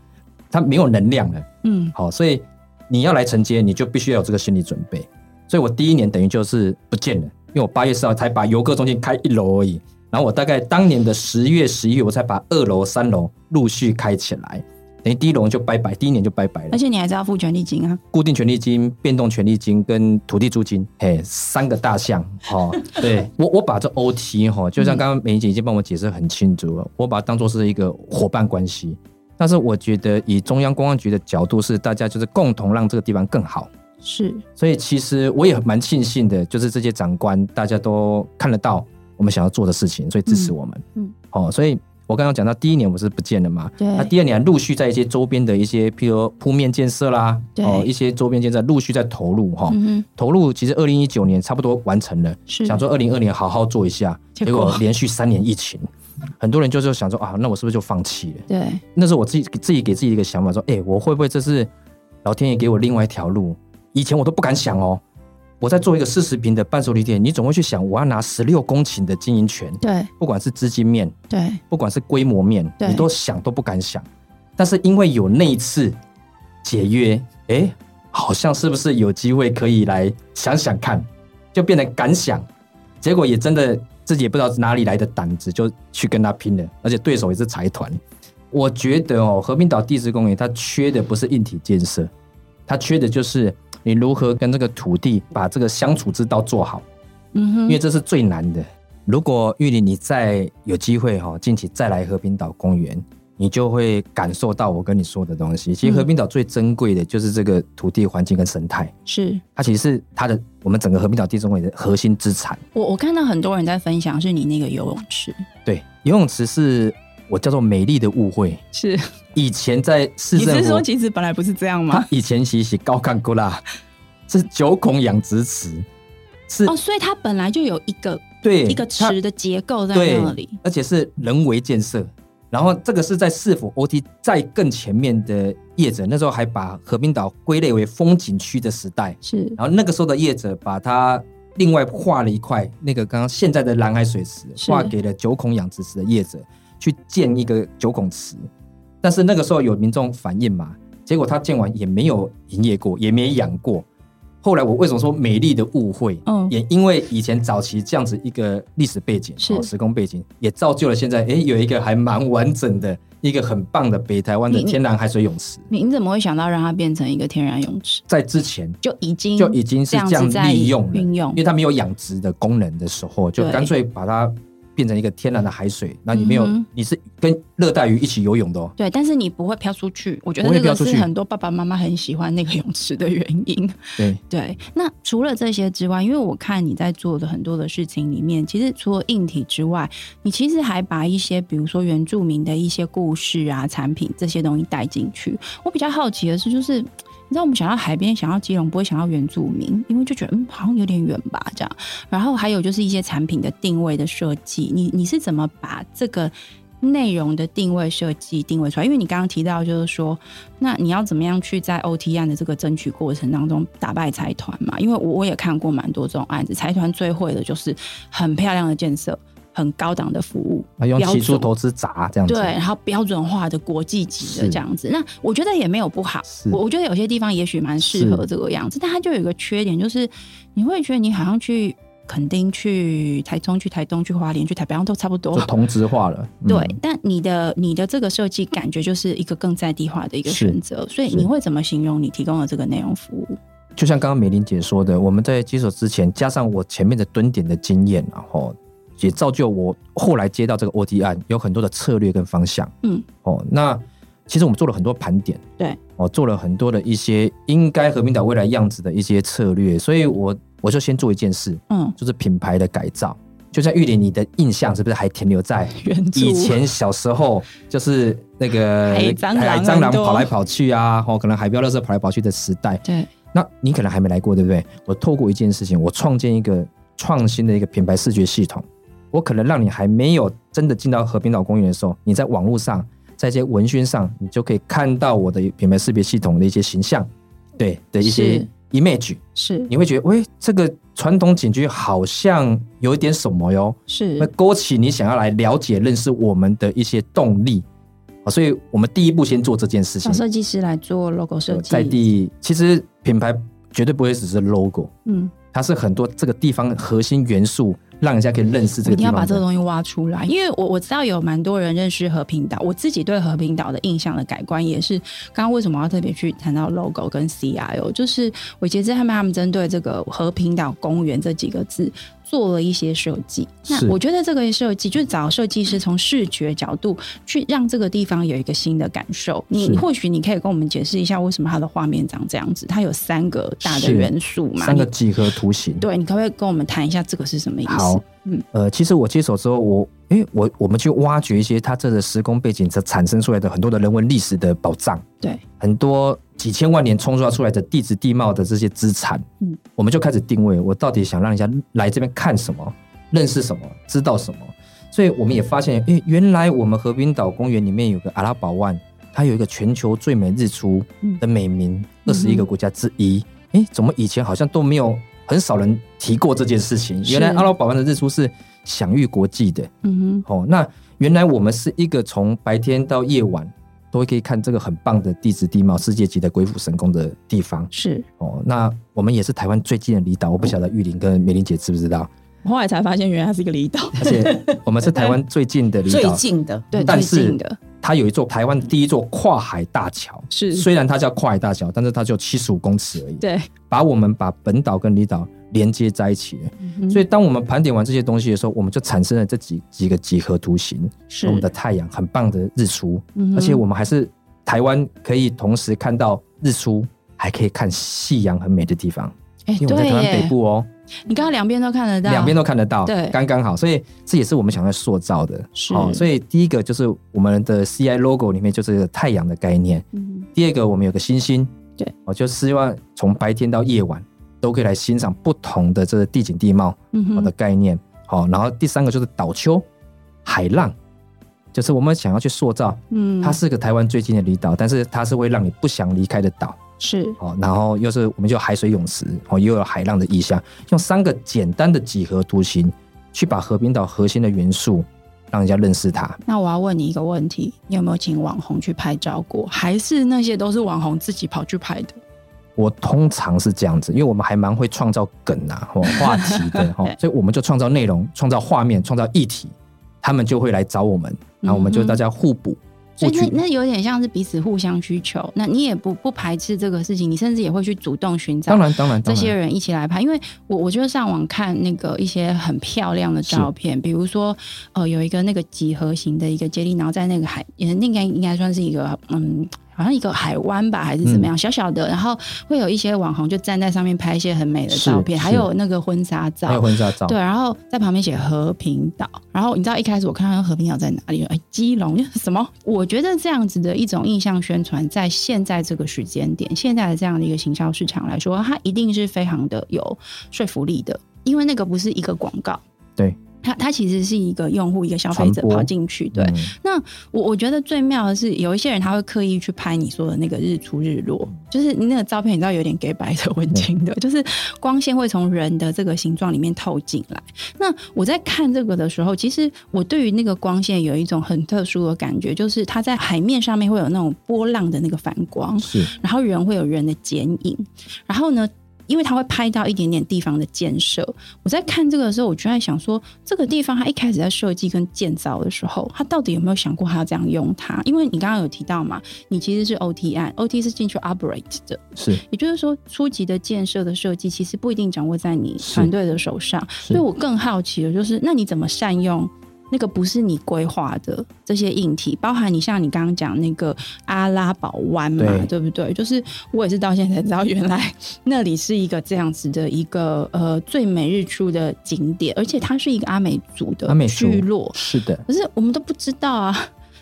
[SPEAKER 1] 他没有能量了，
[SPEAKER 3] 嗯
[SPEAKER 1] 好，所以你要来承接，你就必须要有这个心理准备。所以我第一年等于就是不见了，因为我八月四号才把游客中心开一楼而已，然后我大概当年的十月、十一月，我才把二楼、三楼陆续开起来，等于第一楼就拜拜，第一年就拜拜了
[SPEAKER 3] 而。且你还是要付权利金啊。
[SPEAKER 1] 固定权利金、变动权利金跟土地租金，嘿，三个大项。哦，对 我我把这 OT 哈、就像刚刚美姐已经帮我解释很清楚了，我把它当做是一个伙伴关系。但是我觉得以中央公安局的角度是，大家就是共同让这个地方更好。
[SPEAKER 3] 是，
[SPEAKER 1] 所以其实我也蛮庆幸的，就是这些长官大家都看得到我们想要做的事情，所以支持我们。
[SPEAKER 3] 嗯
[SPEAKER 1] 嗯，哦，所以我刚刚讲到第一年我是不见了嘛，
[SPEAKER 3] 对
[SPEAKER 1] 那第二年陆续在一些周边的一些，譬如铺面建设啦，哦，一些周边建设陆续在投入哈。投入其实二零一九年差不多完成了，
[SPEAKER 3] 是
[SPEAKER 1] 想说二零二年好好做一下，
[SPEAKER 3] 结果
[SPEAKER 1] 结果连续三年疫情，很多人就是想说啊，那我是不是就放弃了？
[SPEAKER 3] 对，
[SPEAKER 1] 那是我自己自己给自己一个想法，说，哎、我会不会这是老天爷给我另外一条路？以前我都不敢想哦。我在做一个四十平的半熟理店，你总会去想，我要拿十六公顷的经营权，
[SPEAKER 3] 对，
[SPEAKER 1] 不管是资金面，
[SPEAKER 3] 对，
[SPEAKER 1] 不管是规模面，
[SPEAKER 3] 对
[SPEAKER 1] 你都想都不敢想。但是因为有那一次解约，哎、好像是不是有机会可以来想想看，就变得敢想，结果也真的自己也不知道哪里来的胆子，就去跟他拼了，而且对手也是财团。我觉得哦，和平岛地质公园它缺的不是硬体建设，它缺的就是你如何跟这个土地把这个相处之道做好。
[SPEAKER 3] 嗯哼，
[SPEAKER 1] 因为这是最难的。如果玉林你再有机会哈，近期再来和平岛公园，你就会感受到我跟你说的东西。其实和平岛最珍贵的就是这个土地环境跟生态，
[SPEAKER 3] 是
[SPEAKER 1] 它其实是它的我们整个和平岛地中海的核心资产。
[SPEAKER 3] 我我看到很多人在分享，是你那个游泳池，
[SPEAKER 1] 对，游泳池是我叫做美丽的误会。
[SPEAKER 3] 是
[SPEAKER 1] 以前在市
[SPEAKER 3] 你
[SPEAKER 1] 政府，
[SPEAKER 3] 是说其实本来不是这样
[SPEAKER 1] 它
[SPEAKER 3] 吗？
[SPEAKER 1] 以前其实是高干沟啦，是九孔养殖池，是、
[SPEAKER 3] 哦，所以它本来就有一个
[SPEAKER 1] 对
[SPEAKER 3] 一个池的结构在那里，
[SPEAKER 1] 而且是人为建设。然后这个是在市府 OT 在更前面的业者，那时候还把和平岛归类为风景区的时代。
[SPEAKER 3] 是
[SPEAKER 1] 然后那个时候的业者把它另外划了一块，那个刚刚现在的蓝海水池
[SPEAKER 3] 是
[SPEAKER 1] 划给了九孔养殖池的业者去建一个九孔池。但是那个时候有民众反映嘛，结果他建完也没有营业过，也没养过。后来我为什么说美丽的误会？
[SPEAKER 3] 嗯
[SPEAKER 1] 也因为以前早期这样子一个历史背景、
[SPEAKER 3] 是
[SPEAKER 1] 时空背景，也造就了现在哎有一个还蛮完整的一个很棒的北台湾的
[SPEAKER 3] 你你
[SPEAKER 1] 天然海水泳池。
[SPEAKER 3] 你你怎么会想到让它变成一个天然泳池？
[SPEAKER 1] 在之前
[SPEAKER 3] 就已经
[SPEAKER 1] 就已经是这样
[SPEAKER 3] 子
[SPEAKER 1] 利用了，
[SPEAKER 3] 运用
[SPEAKER 1] 因为它没有养殖的功能的时候，就干脆把它变成一个天然的海水。那你没有，
[SPEAKER 3] 嗯
[SPEAKER 1] 你是跟热带鱼一起游泳的哦。
[SPEAKER 3] 对，但是你不会飘出去。我觉得
[SPEAKER 1] 不会
[SPEAKER 3] 这个是很多爸爸妈妈很喜欢那个泳池的原因。
[SPEAKER 1] 对，
[SPEAKER 3] 对，那除了这些之外，因为我看你在做的很多的事情里面，其实除了硬体之外，你其实还把一些比如说原住民的一些故事啊、产品这些东西带进去。我比较好奇的是，就是你知道我们想到海边、想到基隆，不会想到原住民，因为就觉得嗯好像有点远吧这样。然后还有就是一些产品的定位的设计，你你是怎么把这个内容的定位设计定位出来？因为你刚刚提到，就是说，那你要怎么样去在 OT 案的这个争取过程当中打败财团嘛？因为我我也看过蛮多这种案子，财团最会的就是很漂亮的建设。很高档的服务，
[SPEAKER 1] 啊，用起初投资砸这样子，
[SPEAKER 3] 对，然后标准化的国际级的
[SPEAKER 1] 是
[SPEAKER 3] 这样子，那我觉得也没有不好。我我觉得有些地方也许蛮适合
[SPEAKER 1] 是
[SPEAKER 3] 这个样子，但它就有一个缺点，就是你会觉得你好像去垦丁、去台中、去台东、去花莲、去台北，都差不多
[SPEAKER 1] 就。同质化了。嗯
[SPEAKER 3] 对，但你的你的这个设计感觉就是一个更在地化的一个
[SPEAKER 1] 是
[SPEAKER 3] 选择，所以你会怎么形容你提供的这个内容服务？
[SPEAKER 1] 就像刚刚美玲姐说的，我们在接手之前，加上我前面的蹲点的经验，然后也造就我后来接到这个 OT 案有很多的策略跟方向。
[SPEAKER 3] 嗯，
[SPEAKER 1] 哦，那其实我们做了很多盘点，
[SPEAKER 3] 对，
[SPEAKER 1] 哦，做了很多的一些应该和平岛未来样子的一些策略，所以我我就先做一件事，
[SPEAKER 3] 嗯，
[SPEAKER 1] 就是品牌的改造。就像玉林，你的印象是不是还停留在 以前小时候就是那个
[SPEAKER 3] 海蟑螂
[SPEAKER 1] 蟑螂跑来跑去啊，哦，可能海标乐色跑来跑去的时代，
[SPEAKER 3] 对，
[SPEAKER 1] 那你可能还没来过，对不对？我透过一件事情，我创建一个创新的一个品牌视觉系统，我可能让你还没有真的进到和平岛公园的时候，你在网络上，在一些文宣上，你就可以看到我的品牌识别系统的一些形象，对的一些 image，
[SPEAKER 3] 是。
[SPEAKER 1] 你会觉得，喂，这个传统景区好像有一点什么哟，会
[SPEAKER 3] 是，
[SPEAKER 1] 勾起你想要来了解、认识我们的一些动力。啊，所以我们第一步先做这件事情。
[SPEAKER 3] 找。设计师来做 logo 设计，
[SPEAKER 1] 在地，其实品牌绝对不会只是 logo，
[SPEAKER 3] 嗯，
[SPEAKER 1] 它是很多这个地方核心元素，让人家可以认识这个
[SPEAKER 3] 一定要。把这个东西挖出来，因为我我知道有蛮多人认识和平岛，我自己对和平岛的印象的改观也是刚刚为什么要特别去谈到 logo 跟 CIO，就是伟杰之他们他们针对这个和平岛公园这几个字。做了一些设计，那我觉得这个设计就是找设计师从视觉角度去让这个地方有一个新的感受。你或许你可以跟我们解释一下为什么它的画面长这样子？它有三个大的元素嘛？
[SPEAKER 1] 三个几何图形。
[SPEAKER 3] 对，你可不可以跟我们谈一下这个是什么意思？
[SPEAKER 1] 好，
[SPEAKER 3] 嗯
[SPEAKER 1] 呃，其实我接手之后，我因为我我们去挖掘一些它这个时空背景，这产生出来的很多的人文历史的宝藏，
[SPEAKER 3] 对，
[SPEAKER 1] 很多几千万年冲刷出来的地质地貌的这些资产，
[SPEAKER 3] 嗯
[SPEAKER 1] 嗯，我们就开始定位，我到底想让人家来这边看什么，认识什么，知道什么。所以我们也发现，诶，原来我们和平岛公园里面有个阿拉堡湾，它有一个全球最美日出的美名，二十一个国家之一。诶，怎么以前好像都没有很少人提过这件事情？原来阿拉堡湾的日出是享誉国际的。
[SPEAKER 3] 嗯哼，
[SPEAKER 1] 哦，那原来我们是一个从白天到夜晚都可以看这个很棒的地质地貌、世界级的鬼斧神工的地方。
[SPEAKER 3] 是。
[SPEAKER 1] 哦，那我们也是台湾最近的离岛，我不晓得玉林跟美玲姐知不知道？
[SPEAKER 3] 我后来才发现，原来它是一个离岛，
[SPEAKER 1] 而且我们是台湾最近的离岛。
[SPEAKER 4] 最，近的，
[SPEAKER 3] 对，
[SPEAKER 1] 但是
[SPEAKER 3] 最近的。
[SPEAKER 1] 它有一座台湾第一座跨海大桥。
[SPEAKER 3] 是。
[SPEAKER 1] 虽然它叫跨海大桥，但是它只有七十五公尺而已，
[SPEAKER 3] 对，
[SPEAKER 1] 把我们把本岛跟离岛连接在一起的。
[SPEAKER 3] 嗯
[SPEAKER 1] 所以当我们盘点完这些东西的时候，我们就产生了这几几个几何图形。
[SPEAKER 3] 是
[SPEAKER 1] 我们的太阳很棒的日出，
[SPEAKER 3] 嗯
[SPEAKER 1] 而且我们还是台湾可以同时看到日出，还可以看夕阳很美的地方。
[SPEAKER 3] 哎，
[SPEAKER 1] 因为我们在台湾北部哦，
[SPEAKER 3] 你刚刚两边都看得到，
[SPEAKER 1] 两边都看得到，
[SPEAKER 3] 对
[SPEAKER 1] 刚刚好。所以这也是我们想要塑造的。哦
[SPEAKER 3] 是
[SPEAKER 1] 所以第一个就是我们的 CI logo 里面就是这个太阳的概念。
[SPEAKER 3] 嗯
[SPEAKER 1] 第二个我们有个星星，
[SPEAKER 3] 对，
[SPEAKER 1] 我就希望从白天到夜晚都可以来欣赏不同的这个地景地貌。
[SPEAKER 3] 嗯
[SPEAKER 1] 好的，概念。好，然后第三个就是岛丘、海浪，就是我们想要去塑造，
[SPEAKER 3] 嗯
[SPEAKER 1] 它是个台湾最近的离岛，但是它是会让你不想离开的岛。
[SPEAKER 3] 是
[SPEAKER 1] 哦，然后又是我们就海水泳池，哦，又有海浪的意象，用三个简单的几何图形去把和平岛核心的元素让人家认识它。
[SPEAKER 3] 那我要问你一个问题，你有没有请网红去拍照过？还是那些都是网红自己跑去拍的？
[SPEAKER 1] 我通常是这样子，因为我们还蛮会创造梗啊、或 话题的哈、所以我们就创造内容、创造画面、创造议题，他们就会来找我们，然后我们就大家互补。
[SPEAKER 3] 所以那那有点像是彼此互相需求。那你也不不排斥这个事情，你甚至也会去主动寻找
[SPEAKER 1] 当然，当然，
[SPEAKER 3] 这些人一起来拍，因为我我就上网看那个一些很漂亮的照片，比如说呃有一个那个几何型的一个接力，然后在那个海，也那应该应该算是一个嗯。好像一个海湾吧，还是怎么样，小小的，然后会有一些网红就站在上面拍一些很美的照片，
[SPEAKER 1] 是
[SPEAKER 3] 还有那个婚纱照，
[SPEAKER 1] 还有婚纱照，
[SPEAKER 3] 对，然后在旁边写和平岛，然后你知道一开始我看到和平岛在哪里？哎，基隆什么？我觉得这样子的一种印象宣传，在现在这个时间点，现在的这样的一个行销市场来说，它一定是非常的有说服力的，因为那个不是一个广告，
[SPEAKER 1] 对，
[SPEAKER 3] 它它其实是一个用户一个消费者跑进去，对。
[SPEAKER 1] 嗯。
[SPEAKER 3] 那我我觉得最妙的是，有一些人他会刻意去拍你说的那个日出日落，就是你那个照片，你知道有点给白的文青的，就是光线会从人的这个形状里面透进来。那我在看这个的时候，其实我对于那个光线有一种很特殊的感觉，就是它在海面上面会有那种波浪的那个反光，
[SPEAKER 1] 是。
[SPEAKER 3] 然后人会有人的剪影，然后呢，因为他会拍到一点点地方的建设。我在看这个的时候，我就在想说，这个地方他一开始在设计跟建造的时候，他到底有没有想过它要这样用它？因为你刚刚有提到嘛，你其实是 OT 案，OT 是进去 operate 的，
[SPEAKER 1] 是
[SPEAKER 3] 也就是说，初级的建设的设计其实不一定掌握在你团队的手上。所以我更好奇的就是，那你怎么善用那个不是你规划的这些硬体，包含你像你刚刚讲那个阿拉堡湾嘛，
[SPEAKER 1] 对
[SPEAKER 3] 对不对？就是我也是到现在才知道，原来那里是一个这样子的一个呃最美日出的景点，而且它是一个阿美族的
[SPEAKER 1] 阿美族
[SPEAKER 3] 聚落，
[SPEAKER 1] 是的，
[SPEAKER 3] 可是我们都不知道啊。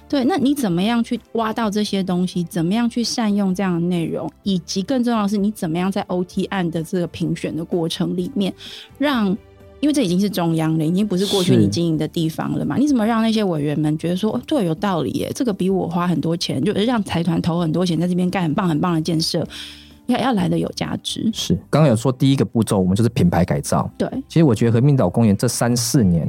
[SPEAKER 3] 对，那你怎么样去挖到这些东西？怎么样去善用这样的内容？以及更重要的是，你怎么样在 OT 案的这个评选的过程里面，让因为这已经是中央了，已经不是过去你经营的地方了嘛？你怎么让那些委员们觉得说，哦对，有道理耶？这个比我花很多钱，就是让财团投很多钱在这边盖很棒很棒的建设，要要来的有价值。
[SPEAKER 1] 是。刚刚有说第一个步骤，我们就是品牌改造。
[SPEAKER 3] 对，
[SPEAKER 1] 其实我觉得和平岛公园这三四年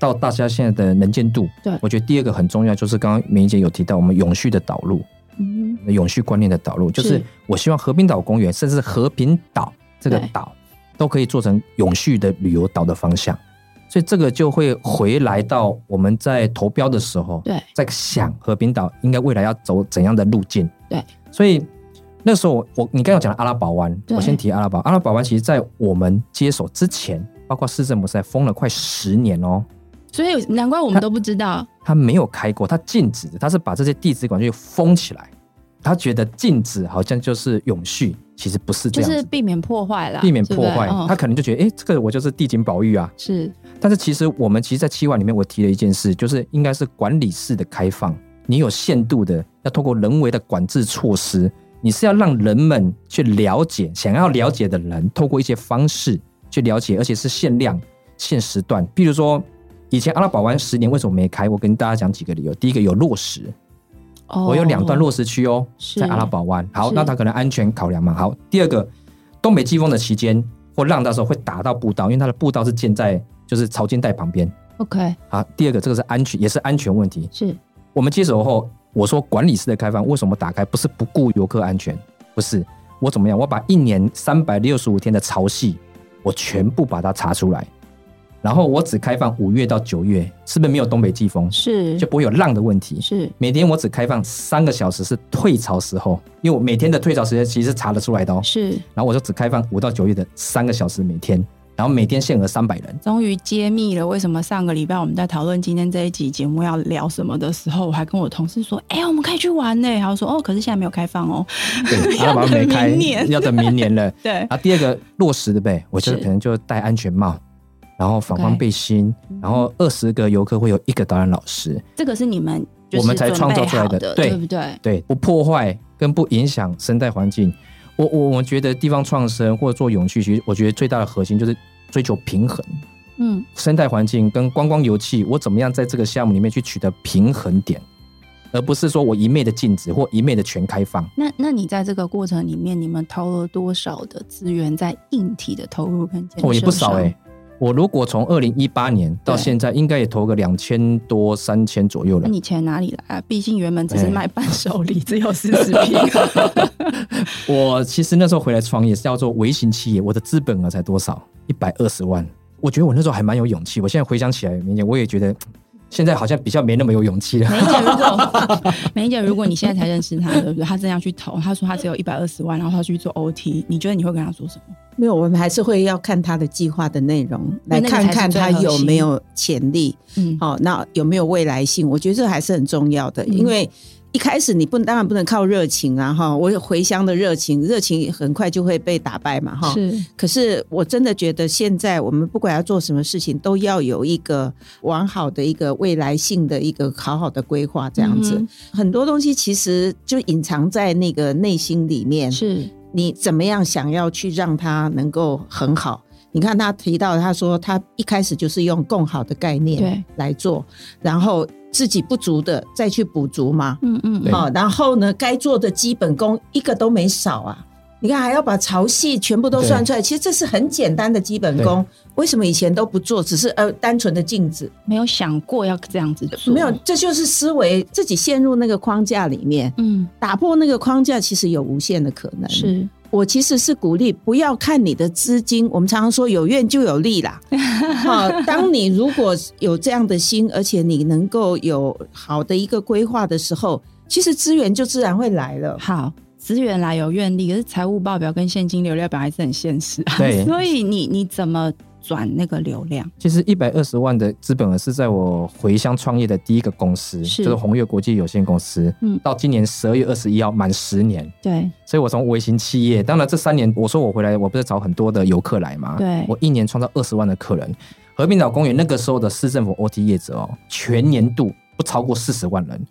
[SPEAKER 1] 到大家现在的能见度，
[SPEAKER 3] 对
[SPEAKER 1] 我觉得第二个很重要，就是刚刚梅姨姐有提到我们永续的导入，
[SPEAKER 3] 嗯
[SPEAKER 1] 永续观念的导入，就是
[SPEAKER 3] 是
[SPEAKER 1] 我希望和平岛公园，甚至和平岛这个
[SPEAKER 3] 对
[SPEAKER 1] 岛，都可以做成永续的旅游岛的方向。所以这个就会回来到我们在投标的时候，
[SPEAKER 3] 对
[SPEAKER 1] 在想和平岛应该未来要走怎样的路径。
[SPEAKER 3] 对，
[SPEAKER 1] 所以那时候我我你刚刚讲的阿拉堡湾，我先提阿拉堡。阿拉堡湾其实在我们接手之前，包括市政府在封了快十年哦，
[SPEAKER 3] 所以难怪我们都不知道。
[SPEAKER 1] 他没有开过，他禁止的，他是把这些地质管就封起来。他觉得禁止好像就是永续，其实不是这
[SPEAKER 3] 就
[SPEAKER 1] 样就，
[SPEAKER 3] 是避免破坏啦，
[SPEAKER 1] 避免破坏。他可能就觉得，哎、这个我就是地景保育啊。
[SPEAKER 3] 是
[SPEAKER 1] 但是其实我们其实，在期望里面，我提了一件事，就是应该是管理式的开放，你有限度的，要通过人为的管制措施，你是要让人们去了解，想要了解的人，透过一些方式去了解，而且是限量、限时段。比如说，以前阿拉堡湾十年为什么没开？我跟大家讲几个理由。第一个有落实，
[SPEAKER 3] 哦
[SPEAKER 1] 我有两段落实区哦，
[SPEAKER 3] 是
[SPEAKER 1] 在阿拉堡湾。好，那它可能安全考量嘛。好，第二个，东北季风的期间或浪到时候会打到步道，因为它的步道是建在就是潮间带旁边。
[SPEAKER 3] OK
[SPEAKER 1] 好，第二个这个是安全，也是安全问题。
[SPEAKER 3] 是
[SPEAKER 1] 我们接手后，我说管理式的开放为什么打开？不是不顾游客安全，不是我怎么样？我把一年三百六十五天的潮汐，我全部把它查出来，然后我只开放五月到九月，是不是没有东北季风，
[SPEAKER 3] 是
[SPEAKER 1] 就不会有浪的问题？
[SPEAKER 3] 是
[SPEAKER 1] 每天我只开放三个小时是退潮时候，因为我每天的退潮时间其实是查得出来的哦。
[SPEAKER 3] 是，
[SPEAKER 1] 然后我就只开放五到九月的三个小时每天，然后每天限额三百人。
[SPEAKER 3] 终于揭秘了为什么上个礼拜我们在讨论今天这一集节目要聊什么的时候，我还跟我同事说：“哎、我们可以去玩呢。”然后说：“哦，可是现在没有开放哦。
[SPEAKER 1] 对，阿拉堡没开，
[SPEAKER 3] 明年
[SPEAKER 1] 要等明年了。”
[SPEAKER 3] 对
[SPEAKER 1] 然，后第二个落实的呗，我就可能就戴安全帽，然后反光背心，然后二十个游客会有一个导览老师，
[SPEAKER 3] 这个是你们是
[SPEAKER 1] 我们才创造出来的对。
[SPEAKER 3] 对不对？
[SPEAKER 1] 对，不破坏跟不影响生态环境。我我我觉得地方创生或者做永续，其实我觉得最大的核心就是追求平衡，
[SPEAKER 3] 嗯，
[SPEAKER 1] 生态环境跟观光油气，我怎么样在这个项目里面去取得平衡点，而不是说我一昧的禁止或一昧的全开放。
[SPEAKER 3] 那那你在这个过程里面，你们投了多少的资源在硬体的投入跟建设
[SPEAKER 1] 哦，也不少
[SPEAKER 3] 上
[SPEAKER 1] 哎、我如果从二零一八年到
[SPEAKER 3] 对
[SPEAKER 1] 现在，应该也投个两千多、三千左右了
[SPEAKER 3] 那。你钱哪里来啊？毕竟原本只是
[SPEAKER 1] 哎
[SPEAKER 3] 卖伴手礼，只有四十平。
[SPEAKER 1] 我其实那时候回来创业是叫做微型企业，我的资本额才多少？一百二十万。我觉得我那时候还蛮有勇气。我现在回想起来，明年我也觉得现在好像比较没那么有勇气了。
[SPEAKER 3] 梅姐，如果 梅姐，如果你现在才认识他，对不对？他这样去投，他说他只有一百二十万，然后他去做 OT，你觉得你会跟他说什么？
[SPEAKER 4] 没有，我们还是会要看他的计划的内容，来看看他有没有潜力，
[SPEAKER 3] 嗯，
[SPEAKER 4] 好、那有没有未来性？我觉得这还是很重要的，因为一开始你不当然不能靠热情啊，哈，我有回乡的热情，热情很快就会被打败嘛，哈。
[SPEAKER 3] 是
[SPEAKER 4] 可是我真的觉得现在我们不管要做什么事情，都要有一个完好的一个未来性的一个好好的规划，这样子。
[SPEAKER 3] 嗯
[SPEAKER 4] 很多东西其实就隐藏在那个内心里面，
[SPEAKER 3] 是
[SPEAKER 4] 你怎么样想要去让它能够很好？你看他提到，他说他一开始就是用更好的概念
[SPEAKER 3] 对
[SPEAKER 4] 来做，然后自己不足的再去补足嘛。
[SPEAKER 3] 嗯嗯
[SPEAKER 1] 对
[SPEAKER 4] 好、然后呢，该做的基本功一个都没少啊。你看，还要把潮汐全部都算出来，其实这是很简单的基本功。为什么以前都不做？只是呃单纯的镜子，
[SPEAKER 3] 没有想过要这样子做，
[SPEAKER 4] 没有，这就是思维自己陷入那个框架里面，
[SPEAKER 3] 嗯，
[SPEAKER 4] 打破那个框架，其实有无限的可能。
[SPEAKER 3] 是
[SPEAKER 4] 我其实是鼓励不要看你的资金，我们常常说有愿就有利啦。好，当你如果有这样的心，而且你能够有好的一个规划的时候，其实资源就自然会来了。
[SPEAKER 3] 好。资源来有愿力，可是财务报表跟现金流量表还是很现实啊。
[SPEAKER 1] 对
[SPEAKER 3] 所以你你怎么转那个流量？
[SPEAKER 1] 其实一百二十万的资本额是在我回乡创业的第一个公司，
[SPEAKER 3] 是
[SPEAKER 1] 就是红月国际有限公司。
[SPEAKER 3] 嗯
[SPEAKER 1] 到今年十二月二十一号满十年，
[SPEAKER 3] 对
[SPEAKER 1] 所以我从微型企业，当然这三年我说我回来，我不是找很多的游客来嘛，
[SPEAKER 3] 对
[SPEAKER 1] 我一年创造二十万的客人。和平岛公园那个时候的市政府 OT 业者哦，全年度不超过四十万人，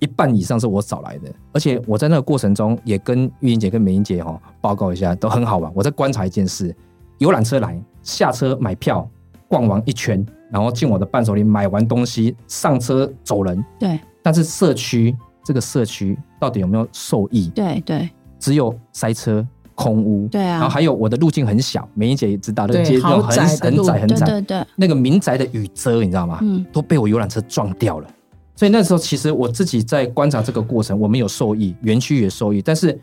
[SPEAKER 1] 一半以上是我找来的。而且我在那个过程中也跟玉英姐跟美英姐哈、报告一下，都很好玩。我在观察一件事：游览车来，下车买票，逛完一圈，然后进我的伴手礼，买完东西上车走人。
[SPEAKER 3] 对
[SPEAKER 1] 但是社区这个社区到底有没有受益？
[SPEAKER 3] 对对
[SPEAKER 1] 只有塞车、空屋，
[SPEAKER 3] 对啊
[SPEAKER 1] 然后还有我的路径很小，梅英姐也知道，那个
[SPEAKER 4] 对
[SPEAKER 1] 街
[SPEAKER 4] 道
[SPEAKER 1] 很
[SPEAKER 4] 窄
[SPEAKER 1] 很窄很窄，
[SPEAKER 3] 对对对，
[SPEAKER 1] 那个民宅的雨遮你知道吗？
[SPEAKER 3] 嗯
[SPEAKER 1] 都被我游览车撞掉了。所以那时候其实我自己在观察这个过程，我们有受益，园区也受益，但是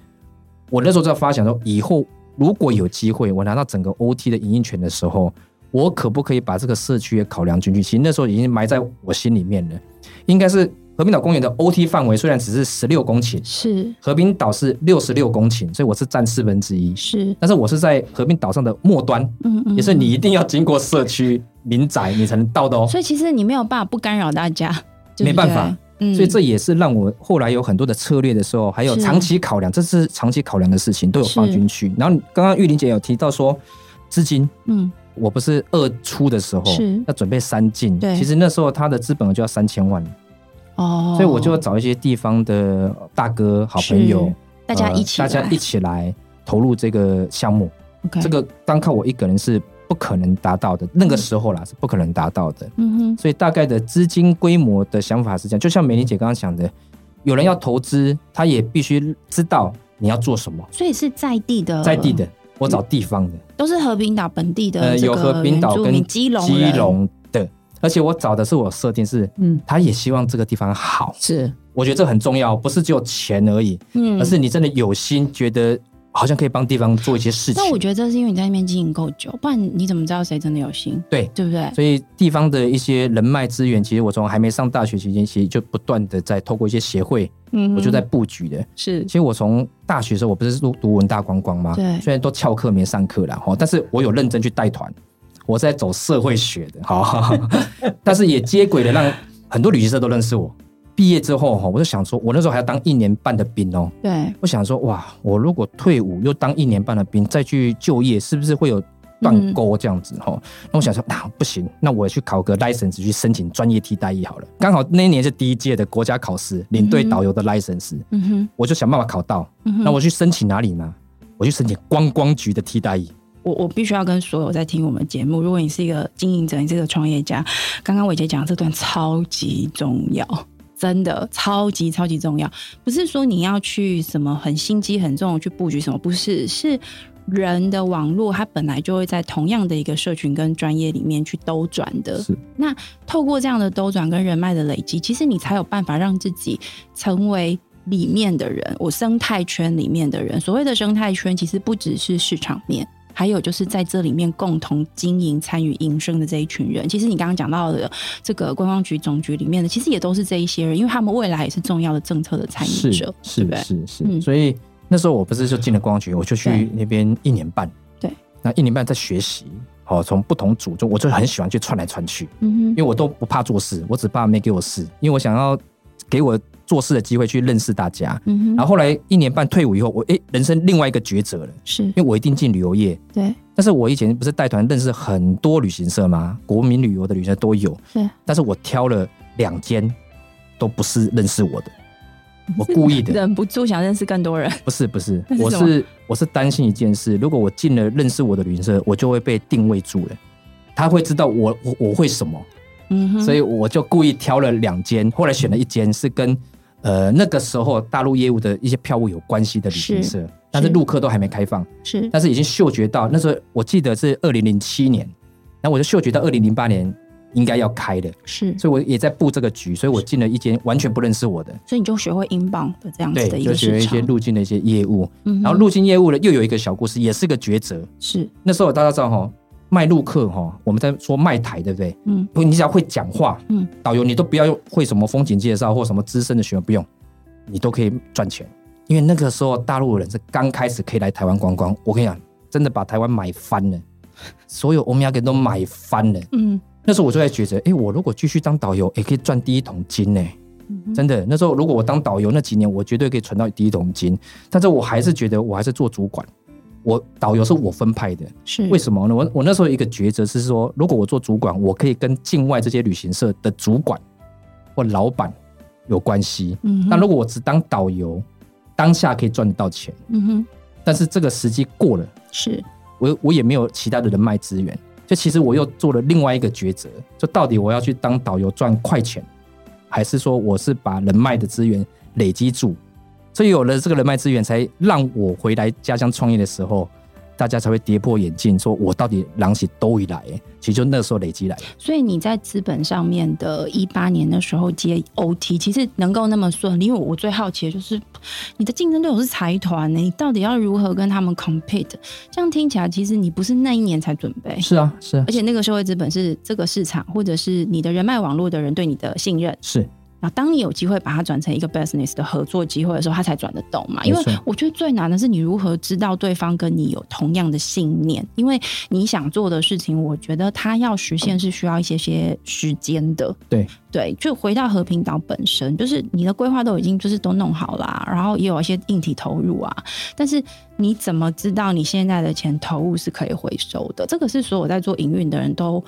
[SPEAKER 1] 我那时候在发想说，以后如果有机会我拿到整个 OT 的营运权的时候，我可不可以把这个社区也考量进去？其实那时候已经埋在我心里面了，应该是和平岛公园的 OT 范围虽然只是十六公顷，
[SPEAKER 3] 是
[SPEAKER 1] 和平岛是六十六公顷，所以我是占四分之一。
[SPEAKER 3] 是，
[SPEAKER 1] 但是我是在和平岛上的末端，
[SPEAKER 3] 嗯嗯，
[SPEAKER 1] 也是你一定要经过社区民宅，你才能到的哦。
[SPEAKER 3] 所以其实你没有办法不干扰大家，
[SPEAKER 1] 没办法
[SPEAKER 3] 对。嗯，
[SPEAKER 1] 所以这也是让我后来有很多的策略的时候，还有长期考量，这是长期考量的事情，都有放进去。然后刚刚玉玲姐有提到说，资金，
[SPEAKER 3] 嗯。
[SPEAKER 1] 我不是二出的时候
[SPEAKER 3] 是。
[SPEAKER 1] 要准备三进，
[SPEAKER 3] 对。
[SPEAKER 1] 其实那时候他的资本额就要三千万，
[SPEAKER 3] 哦，
[SPEAKER 1] 所以我就找一些地方的大哥、好朋友，
[SPEAKER 3] 大家
[SPEAKER 1] 呃
[SPEAKER 3] 一起来，
[SPEAKER 1] 大家一起来投入这个项目。这个单靠我一个人是不可能达到的，那个时候啦是不可能达到的。
[SPEAKER 3] 嗯哼，
[SPEAKER 1] 所以大概的资金规模的想法是这样，就像美玲姐刚刚讲的，有人要投资，他也必须知道你要做什么，
[SPEAKER 3] 所以是在地的，
[SPEAKER 1] 在地的，我找地方的，
[SPEAKER 3] 都是和平岛本地的
[SPEAKER 1] 呃，有和平岛跟
[SPEAKER 3] 基隆
[SPEAKER 1] 基隆的，而且我找的是我设定是，
[SPEAKER 4] 嗯，
[SPEAKER 1] 他也希望这个地方好，
[SPEAKER 4] 是。
[SPEAKER 1] 我觉得这很重要，不是只有钱而已，
[SPEAKER 3] 嗯。
[SPEAKER 1] 而是你真的有心，觉得好像可以帮地方做一些事情。
[SPEAKER 3] 但我觉得这是因为你在那边经营够久，不然你怎么知道谁真的有心，
[SPEAKER 1] 对，
[SPEAKER 3] 对不对？
[SPEAKER 1] 所以地方的一些人脉资源，其实我从还没上大学期间，其实就不断的在透过一些协会，
[SPEAKER 3] 嗯
[SPEAKER 1] 我就在布局的。
[SPEAKER 3] 是
[SPEAKER 1] 其实我从大学的时候，我不是读读文大观光吗？
[SPEAKER 3] 对
[SPEAKER 1] 虽然都翘课没上课了，哈，但是我有认真去带团，我在走社会学的，哈，但是也接轨的让很多旅行社都认识我。毕业之后哈，我就想说，我那时候还要当一年半的兵哦，
[SPEAKER 3] 对，
[SPEAKER 1] 我想说，哇，我如果退伍又当一年半的兵，再去就业，是不是会有断钩这样子哈？那我想说，那、不行，那我去考个 license 去申请专业替代役好了。刚好那一年是第一届的国家考试，领队导游的 license，、
[SPEAKER 3] 嗯哼，
[SPEAKER 1] 我就想办法考到。
[SPEAKER 3] 嗯
[SPEAKER 1] 那我去申请哪里呢？我去申请观光局的替代役。
[SPEAKER 3] 我我必须要跟所有在听我们节目，如果你是一个经营者，你是一个创业家，刚刚伟杰讲的这段超级重要，真的超级超级重要。不是说你要去什么很心机很重去布局什么，不是，是人的网络它本来就会在同样的一个社群跟专业里面去兜转的。
[SPEAKER 1] 是
[SPEAKER 3] 那透过这样的兜转跟人脉的累积，其实你才有办法让自己成为里面的人，我生态圈里面的人。所谓的生态圈，其实不只是市场面。还有就是在这里面共同经营、参与营生的这一群人，其实你刚刚讲到的这个观光局总局里面的，其实也都是这一些人，因为他们未来也是重要的政策的参与者，对
[SPEAKER 1] 是
[SPEAKER 3] 不？
[SPEAKER 1] 是是，
[SPEAKER 3] 嗯。
[SPEAKER 1] 所以那时候我不是就进了观光局，我就去那边一年半。
[SPEAKER 3] 对，
[SPEAKER 1] 那一年半在学习，好，从不同组就我就很喜欢去窜来窜去，
[SPEAKER 3] 嗯哼。
[SPEAKER 1] 因为我都不怕做事，我只怕没给我事，因为我想要给我做事的机会去认识大家。
[SPEAKER 3] 嗯，
[SPEAKER 1] 然后后来一年半退伍以后，我诶人生另外一个抉择了，
[SPEAKER 3] 是
[SPEAKER 1] 因为我一定进旅游业。
[SPEAKER 3] 对
[SPEAKER 1] 但是我以前不是带团认识很多旅行社吗？国民旅游的旅行社都有，
[SPEAKER 3] 对，
[SPEAKER 1] 但是我挑了两间，都不是认识我的。我故意的，
[SPEAKER 3] 忍不住想认识更多人。
[SPEAKER 1] 不是不是，
[SPEAKER 3] 是
[SPEAKER 1] 我是我是担心一件事，如果我进了认识我的旅行社，我就会被定位住了，他会知道我我我会什么，
[SPEAKER 3] 嗯哼，
[SPEAKER 1] 所以我就故意挑了两间，后来选了一间是跟呃那个时候大陆业务的一些票务有关系的旅行社，但是陆客都还没开放，
[SPEAKER 3] 是。
[SPEAKER 1] 但是已经嗅觉到那时候我记得是二零零七年，然后我就嗅觉到二零零八年应该要开的，
[SPEAKER 3] 是，
[SPEAKER 1] 所以我也在布这个局，所以我进了一间完全不认识我的，
[SPEAKER 3] 所以你就学会英镑的这样子的，一
[SPEAKER 1] 就学了一些
[SPEAKER 3] 个市场。
[SPEAKER 1] 路径的一些业务，
[SPEAKER 3] 嗯
[SPEAKER 1] 然后入境业务呢又有一个小故事，也是个抉择。
[SPEAKER 3] 是，
[SPEAKER 1] 那时候大家知道哈，卖路客哈，我们在说卖台，对不对？
[SPEAKER 3] 嗯
[SPEAKER 1] 你只要会讲话，
[SPEAKER 3] 嗯，
[SPEAKER 1] 导游你都不要用会什么风景介绍或什么资深的学员，不用，你都可以赚钱。因为那个时候大陆人是刚开始可以来台湾观光，我跟你讲，真的把台湾买翻了，所有欧米亚给都买翻了。
[SPEAKER 3] 嗯
[SPEAKER 1] 那时候我就在觉得，哎，我如果继续当导游，也可以赚第一桶金呢。
[SPEAKER 3] 嗯
[SPEAKER 1] 真的，那时候如果我当导游那几年，我绝对可以存到第一桶金。但是我还是觉得，我还是做主管，我导游是我分派的。
[SPEAKER 3] 是
[SPEAKER 1] 为什么呢？我我那时候一个抉择是说，如果我做主管，我可以跟境外这些旅行社的主管或老板有关系。
[SPEAKER 3] 嗯哼
[SPEAKER 1] 那如果我只当导游，当下可以赚得到钱，
[SPEAKER 3] 嗯哼
[SPEAKER 1] 但是这个时机过了，
[SPEAKER 3] 是
[SPEAKER 1] 我我也没有其他的人脉资源，就其实我又做了另外一个抉择，就到底我要去当导游赚快钱，还是说我是把人脉的资源累积住，所以有了这个人脉资源，才让我回来家乡创业的时候，大家才会跌破眼镜，说我到底狼起都一来，其实就那时候累积来的。
[SPEAKER 3] 所以你在资本上面的一八年的时候接 OT，其实能够那么顺利，因为我最好奇的就是你的竞争对手是财团呢，你到底要如何跟他们 compete？这样听起来，其实你不是那一年才准备，
[SPEAKER 1] 是啊，是啊
[SPEAKER 3] 而，且那个社会资本是这个市场或者是你的人脉网络的人对你的信任。
[SPEAKER 1] 是
[SPEAKER 3] 然后，当你有机会把它转成一个 business 的合作机会的时候，它才转得动嘛。因为我觉得最难的是你如何知道对方跟你有同样的信念，因为你想做的事情，我觉得它要实现是需要一些些时间的。
[SPEAKER 1] 对
[SPEAKER 3] 对，就回到和平岛本身，就是你的规划都已经就是都弄好啦，然后也有一些硬体投入啊，但是你怎么知道你现在的钱投入是可以回收的？这个是所有在做营运的人都。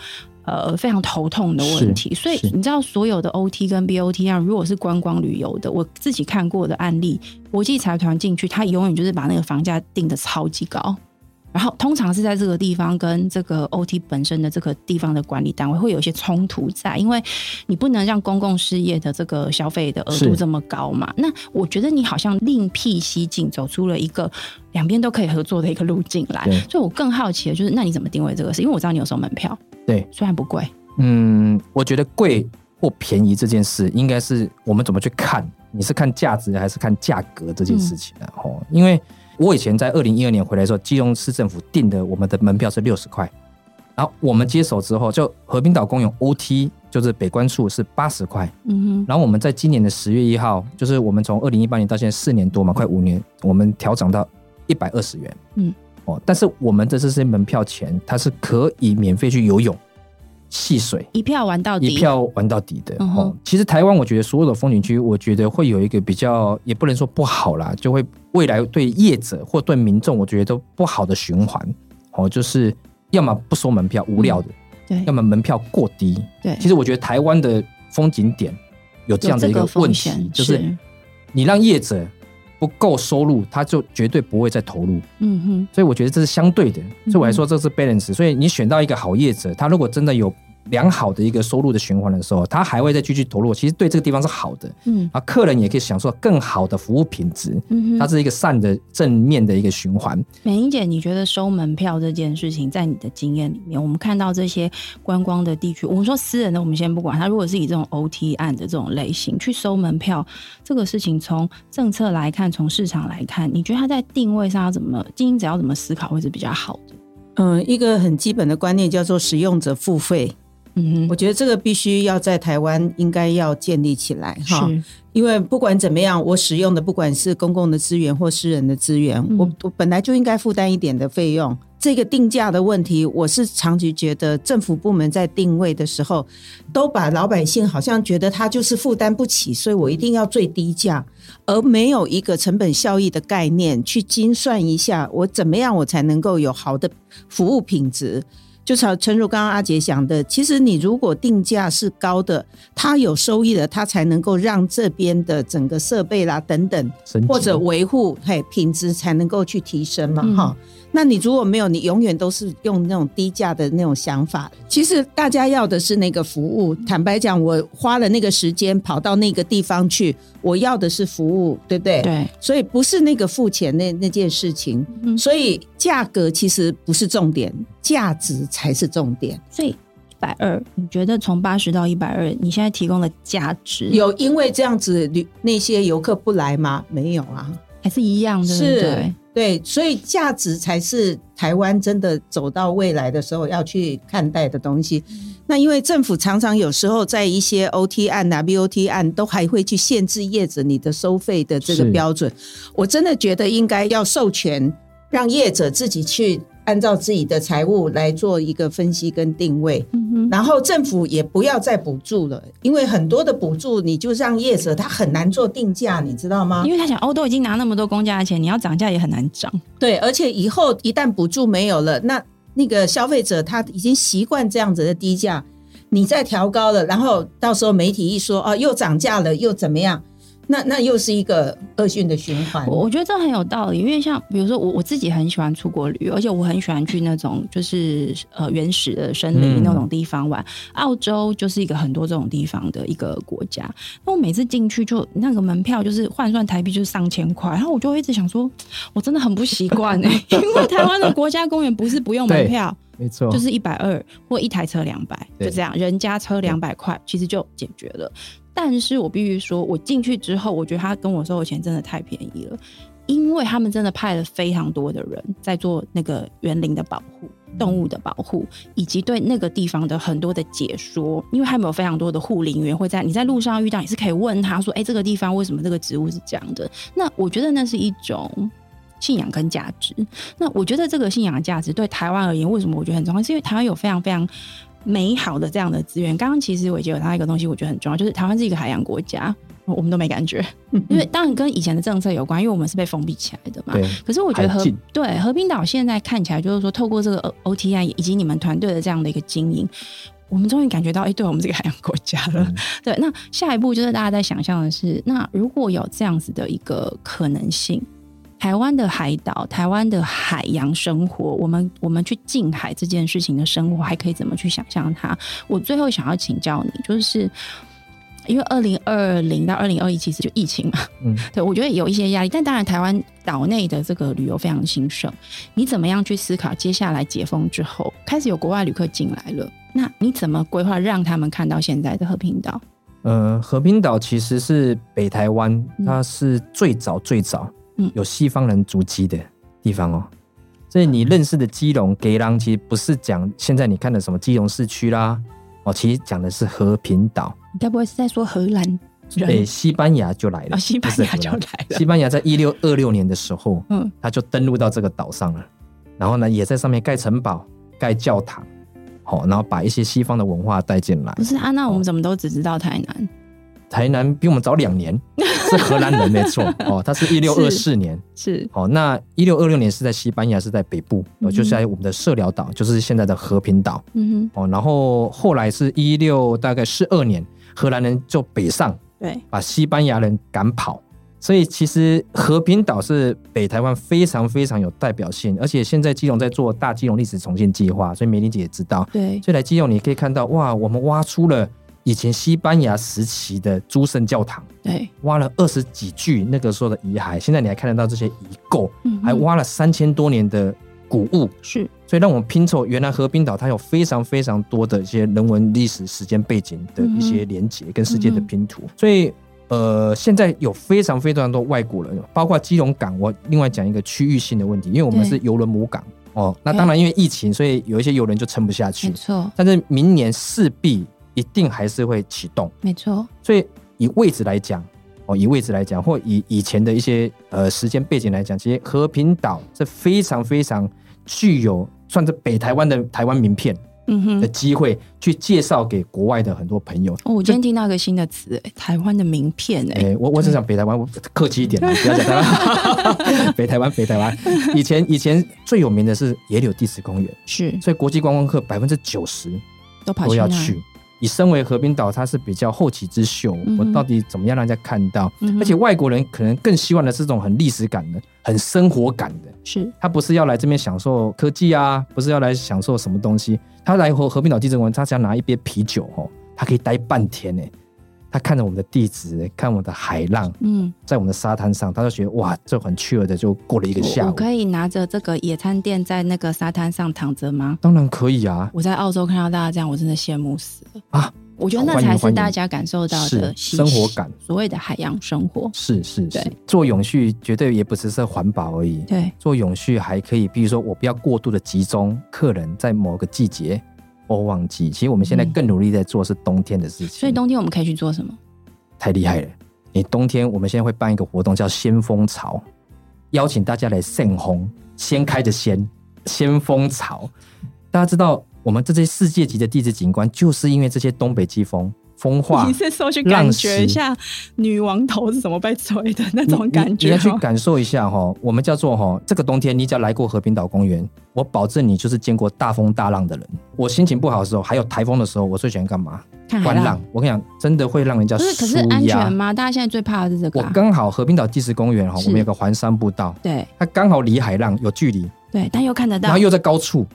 [SPEAKER 3] 呃，非常头痛的问题，所以你知道，所有的 OT 跟 BOT 啊，如果是观光旅游的，我自己看过的案例，国际财团进去，他永远就是把那个房价定的超级高，然后通常是在这个地方跟这个 OT 本身的这个地方的管理单位会有一些冲突在，因为你不能让公共事业的这个消费的额度这么高嘛。那我觉得你好像另辟蹊径，走出了一个两边都可以合作的一个路径来。所以我更好奇的就是，那你怎么定位这个事？因为我知道你有收门票，
[SPEAKER 1] 对，
[SPEAKER 3] 虽然不贵，
[SPEAKER 1] 嗯，我觉得贵或便宜这件事，应该是我们怎么去看？你是看价值还是看价格这件事情啊？哦、因为我以前在二零一二年回来的时候，基隆市政府定的我们的门票是六十块，然后我们接手之后，就和平岛公园 OT 就是北关处是八十块，
[SPEAKER 3] 嗯哼，
[SPEAKER 1] 然后我们在今年的十月一号，就是我们从二零一八年到现在四年多嘛，快五年，我们调整到一百二十元。
[SPEAKER 3] 嗯，
[SPEAKER 1] 哦，但是我们这些是门票钱，它是可以免费去游泳、戏水，
[SPEAKER 3] 一票玩到底，
[SPEAKER 1] 一票玩到底的。
[SPEAKER 3] 嗯
[SPEAKER 1] 哦，其实台湾我觉得所有的风景区，我觉得会有一个比较，也不能说不好啦，就会未来对业者或对民众，我觉得都不好的循环。哦，就是要么不收门票，无聊的；
[SPEAKER 3] 对
[SPEAKER 1] 要么门票过低。
[SPEAKER 3] 对，
[SPEAKER 1] 其实我觉得台湾的风景点有这样的一个问题，就是你让业者不够收入，他就绝对不会再投入。
[SPEAKER 3] 嗯哼，
[SPEAKER 1] 所以我觉得这是相对的，
[SPEAKER 3] 嗯
[SPEAKER 1] 所以我来说这是 balance。所以你选到一个好业者，他如果真的有良好的一个收入的循环的时候，他还会再继续投入，其实对这个地方是好的。
[SPEAKER 3] 嗯
[SPEAKER 1] 啊，客人也可以享受更好的服务品质，
[SPEAKER 3] 嗯哼。
[SPEAKER 1] 它是一个善的正面的一个循环。
[SPEAKER 3] 美英姐，你觉得收门票这件事情，在你的经验里面，我们看到这些观光的地区，我们说私人的，我们先不管，他如果是以这种 OT 案的这种类型去收门票，这个事情从政策来看，从市场来看，你觉得他在定位上要怎么经营者要怎么思考会是比较好的？
[SPEAKER 4] 嗯，一个很基本的观念叫做使用者付费，
[SPEAKER 3] 嗯
[SPEAKER 4] 我觉得这个必须要在台湾应该要建立起来哈。因为不管怎么样，我使用的不管是公共的资源或私人的资源，
[SPEAKER 3] 嗯
[SPEAKER 4] 我我本来就应该负担一点的费用。这个定价的问题，我是长期觉得政府部门在定位的时候，都把老百姓好像觉得他就是负担不起，所以我一定要最低价，而没有一个成本效益的概念去精算一下，我怎么样我才能够有好的服务品质。就像诚如刚刚阿杰讲的，其实你如果定价是高的，它有收益的，它才能够让这边的整个设备啦等等，或者维护嘿品质才能够去提升嘛
[SPEAKER 3] 嗯。
[SPEAKER 4] 哈、那你如果没有，你永远都是用那种低价的那种想法。其实大家要的是那个服务。坦白讲，我花了那个时间跑到那个地方去，我要的是服务，对不对？。
[SPEAKER 3] 对，
[SPEAKER 4] 所以不是那个付钱那那件事情，
[SPEAKER 3] 嗯
[SPEAKER 4] 所以价格其实不是重点，价值才是重点。
[SPEAKER 3] 所以一百二，你觉得从八十到一百二，你现在提供的价值
[SPEAKER 4] 有因为这样子旅那些游客不来吗？没有啊，
[SPEAKER 3] 还是一样的，对不
[SPEAKER 4] 是
[SPEAKER 3] 对？
[SPEAKER 4] 对，所以价值才是台湾真的走到未来的时候要去看待的东西。那因为政府常常有时候在一些 OT 案啊、BOT 案都还会去限制业者你的收费的这个
[SPEAKER 1] 是
[SPEAKER 4] 标准，我真的觉得应该要授权让业者自己去按照自己的财务来做一个分析跟定位。
[SPEAKER 3] 嗯，
[SPEAKER 4] 然后政府也不要再补助了，因为很多的补助你就让业者他很难做定价，你知道吗？
[SPEAKER 3] 因为他想，哦，都已经拿那么多公家的钱，你要涨价也很难涨。
[SPEAKER 4] 对，而且以后一旦补助没有了，那那个消费者他已经习惯这样子的低价，你再调高了，然后到时候媒体一说哦又涨价了，又怎么样？那那又是一个恶性的循环。
[SPEAKER 3] 我我觉得这很有道理，因为像比如说我我自己很喜欢出国旅游，而且我很喜欢去那种就是呃原始的森林
[SPEAKER 1] 嗯
[SPEAKER 3] 那种地方玩。澳洲就是一个很多这种地方的一个国家，那我每次进去就那个门票就是换算台币就是上千块，然后我就会一直想说，我真的很不习惯哎，因为台湾的国家公园不是不用门票。
[SPEAKER 1] 没错，
[SPEAKER 3] 就是一百二或一台车两百，就这样，人家车两百块，其实就解决了。但是我必须说，我进去之后，我觉得他跟我收的钱真的太便宜了，因为他们真的派了非常多的人在做那个园林的保护、动物的保护，以及对那个地方的很多的解说。因为他们有非常多的护林员会在你在路上遇到，你是可以问他说：“哎、这个地方为什么这个植物是这样的？”那我觉得那是一种。信仰跟价值，那我觉得这个信仰的价值对台湾而言，为什么我觉得很重要？是因为台湾有非常非常美好的这样的资源。刚刚其实我也有谈到一个东西，我觉得很重要，就是台湾是一个海洋国家，我们都没感觉，因为当然跟以前的政策有关，因为我们是被封闭起来的嘛。
[SPEAKER 1] 对，
[SPEAKER 3] 可是我觉得和对和平岛现在看起来，就是说透过这个 O O T I 以及你们团队的这样的一个经营，我们终于感觉到，哎、对我们这个海洋国家了。
[SPEAKER 1] 嗯
[SPEAKER 3] 对，那下一步就是大家在想象的是，那如果有这样子的一个可能性，台湾的海岛、台湾的海洋生活，我们我们去近海这件事情的生活，还可以怎么去想象它？我最后想要请教你，就是。因为二零二零到二零二一其实就疫情嘛，
[SPEAKER 1] 嗯，
[SPEAKER 3] 对我觉得有一些压力，但当然台湾岛内的这个旅游非常兴盛，你怎么样去思考接下来解封之后，开始有国外旅客进来了，那你怎么规划让他们看到现在的和平岛？
[SPEAKER 1] 呃，和平岛其实是北台湾，
[SPEAKER 3] 嗯
[SPEAKER 1] 它是最早最早
[SPEAKER 3] 嗯
[SPEAKER 1] 有西方人足迹的地方哦。所以你认识的基隆、给郎，其实不是讲现在你看的什么基隆市区啦，哦，其实讲的是和平岛。
[SPEAKER 3] 你该不会是在说荷兰
[SPEAKER 1] 对，
[SPEAKER 3] 人？
[SPEAKER 1] 西班牙就来了，
[SPEAKER 3] 啊，西班牙就来了。
[SPEAKER 1] 西班牙在一六二六年的时候，
[SPEAKER 3] 嗯，
[SPEAKER 1] 他就登陆到这个岛上了，然后呢，也在上面盖城堡、盖教堂，好、然后把一些西方的文化带进来
[SPEAKER 3] 不。是啊，那我们怎么都只知道台南？
[SPEAKER 1] 台南比我们早两年，是荷兰人没错哦，他是一六二四年。
[SPEAKER 3] 是。
[SPEAKER 1] 哦，那一六二六年是在西班牙，是在北部，哦，
[SPEAKER 3] 嗯
[SPEAKER 1] 就是在我们的社寮岛，就是现在的和平岛。
[SPEAKER 3] 嗯哼。
[SPEAKER 1] 哦，然后后来是一六大概四二年，荷兰人就北上，
[SPEAKER 3] 哼，对，
[SPEAKER 1] 把西班牙人赶跑。所以其实和平岛是北台湾非常非常有代表性，而且现在基隆在做大基隆历史重建计划，所以梅玲姐也知道。
[SPEAKER 3] 对，
[SPEAKER 1] 所以来基隆你可以看到，哇，我们挖出了以前西班牙时期的诸圣教堂，
[SPEAKER 3] 对，
[SPEAKER 1] 挖了二十几具那个时候的遗骸，现在你还看得到这些遗构，
[SPEAKER 3] 嗯
[SPEAKER 1] 还挖了三千多年的古物，
[SPEAKER 3] 是，
[SPEAKER 1] 所以让我们拼凑原来和平岛它有非常非常多的一些人文历史时间背景的一些连结跟世界的拼图，所以。呃，现在有非常非常多外国人，包括基隆港。我另外讲一个区域性的问题，因为我们是邮轮母港哦。那当然，因为疫情，所以有一些邮轮就撑不下去
[SPEAKER 3] 没。错，
[SPEAKER 1] 但是明年势必一定还是会启动。
[SPEAKER 3] 没错，
[SPEAKER 1] 所以以位置来讲，哦，以位置来讲，或以以前的一些呃时间背景来讲，其实和平岛是非常非常具有算是北台湾的台湾名片
[SPEAKER 3] 嗯哼。
[SPEAKER 1] 的机会，去介绍给国外的很多朋友。
[SPEAKER 3] 哦，我今天听到一个新的词，哎台湾的名片，哎，
[SPEAKER 1] 哎、我我只讲北台湾，我客气一点啦，不要讲台湾。北台湾，北台湾，以前以前最有名的是野柳地质公园，
[SPEAKER 3] 是
[SPEAKER 1] 所以国际观光客百分之九十
[SPEAKER 3] 都跑去那
[SPEAKER 1] 都要去。以身为河滨岛，它是比较后起之秀，我到底怎么样让人家看到？
[SPEAKER 3] 嗯
[SPEAKER 1] 而且外国人可能更希望的是这种很历史感的、很生活感的。
[SPEAKER 3] 是
[SPEAKER 1] 他不是要来这边享受科技啊，不是要来享受什么东西。他来和和平岛地震文，他只要拿一杯啤酒哦，他可以待半天呢。他看着我们的地址，看我们的海浪，
[SPEAKER 3] 嗯，
[SPEAKER 1] 在我们的沙滩上，他就觉得哇，这很趣味的就过了一个下午。
[SPEAKER 3] 我我可以拿着这个野餐垫在那个沙滩上躺着吗？
[SPEAKER 1] 当然可以啊，
[SPEAKER 3] 我在澳洲看到大家这样，我真的羡慕死了
[SPEAKER 1] 啊！
[SPEAKER 3] 我觉得那才是大家感受到的
[SPEAKER 1] 生活感，
[SPEAKER 3] 所谓的海洋生活。
[SPEAKER 1] 是是是，做永续绝对也不只是环保而已。
[SPEAKER 3] 对，
[SPEAKER 1] 做永续还可以，比如说我不要过度的集中客人在某个季节或旺季。其实我们现在
[SPEAKER 3] 嗯
[SPEAKER 1] 更努力在做是冬天的事情。
[SPEAKER 3] 所以冬天我们可以去做什么？
[SPEAKER 1] 太厉害了！你冬天我们现在会办一个活动叫先锋潮，邀请大家来盛红，先开的先，先锋潮。大家知道，我们这些世界级的地质景观，就是因为这些东北季风风化
[SPEAKER 3] 你是说去感觉一下女王头是怎么被吹的那
[SPEAKER 1] 你
[SPEAKER 3] 种感觉
[SPEAKER 1] 你你要去？感受一下哈，我们叫做哈，这个冬天你只要来过和平岛公园，我保证你就是见过大风大浪的人。我心情不好的时候，还有台风的时候，我最喜欢干嘛？
[SPEAKER 3] 看海浪
[SPEAKER 1] 观浪。。我跟你讲，真的会让人家
[SPEAKER 3] 不是，可是安全。吗？大家现在最怕的是这个、啊。
[SPEAKER 1] 我刚好和平岛地质公园哈，我们有个环山步道，
[SPEAKER 3] 对
[SPEAKER 1] 它刚好离海浪有距离，
[SPEAKER 3] 对，但又看得到
[SPEAKER 1] 然后。又在高处，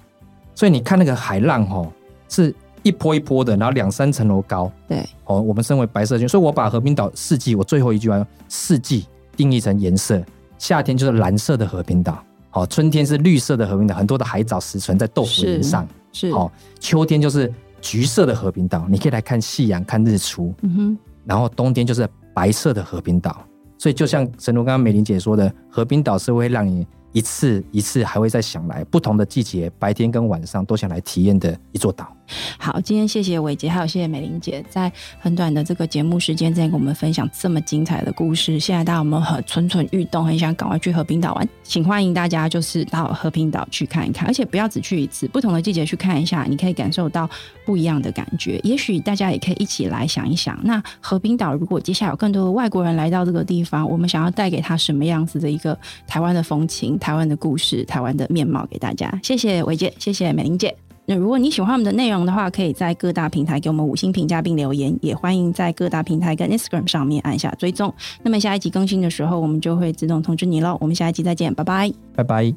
[SPEAKER 1] 所以你看那个海浪哈，是一波一波的，然后两三层楼高。
[SPEAKER 3] 对，
[SPEAKER 1] 哦，我们身为白色圈，所以我把和平岛四季，我最后一句话，四季定义成颜色，夏天就是蓝色的和平岛，好、春天是绿色的和平岛，很多的海藻石存在豆腐林上，
[SPEAKER 3] 是。
[SPEAKER 1] 好、秋天就是橘色的和平岛，你可以来看夕阳、看日出，
[SPEAKER 3] 嗯哼，
[SPEAKER 1] 然后冬天就是白色的和平岛。所以就像神如刚刚美玲姐说的，和平岛是会让你一次一次还会再想来，不同的季节，白天跟晚上都想来体验的一座岛。
[SPEAKER 3] 好，今天谢谢伟杰，还有谢谢美玲姐，在很短的这个节目时间之内跟我们分享这么精彩的故事。现在大家有没有很蠢蠢欲动，很想赶快去和平岛玩？请欢迎大家就是到和平岛去看一看，而且不要只去一次，不同的季节去看一下，你可以感受到不一样的感觉。也许大家也可以一起来想一想，那和平岛如果接下来有更多的外国人来到这个地方，我们想要带给他什么样子的一个台湾的风情、台湾的故事、台湾的面貌给大家？谢谢伟杰，谢谢美玲姐。那如果你喜欢我们的内容的话可以在各大平台给我们五星评价并留言也欢迎在各大平台跟 instagram 上面按下追踪。那么下一集更新的时候我们就会自动通知你喽我们下一集再见拜拜。
[SPEAKER 1] 拜拜。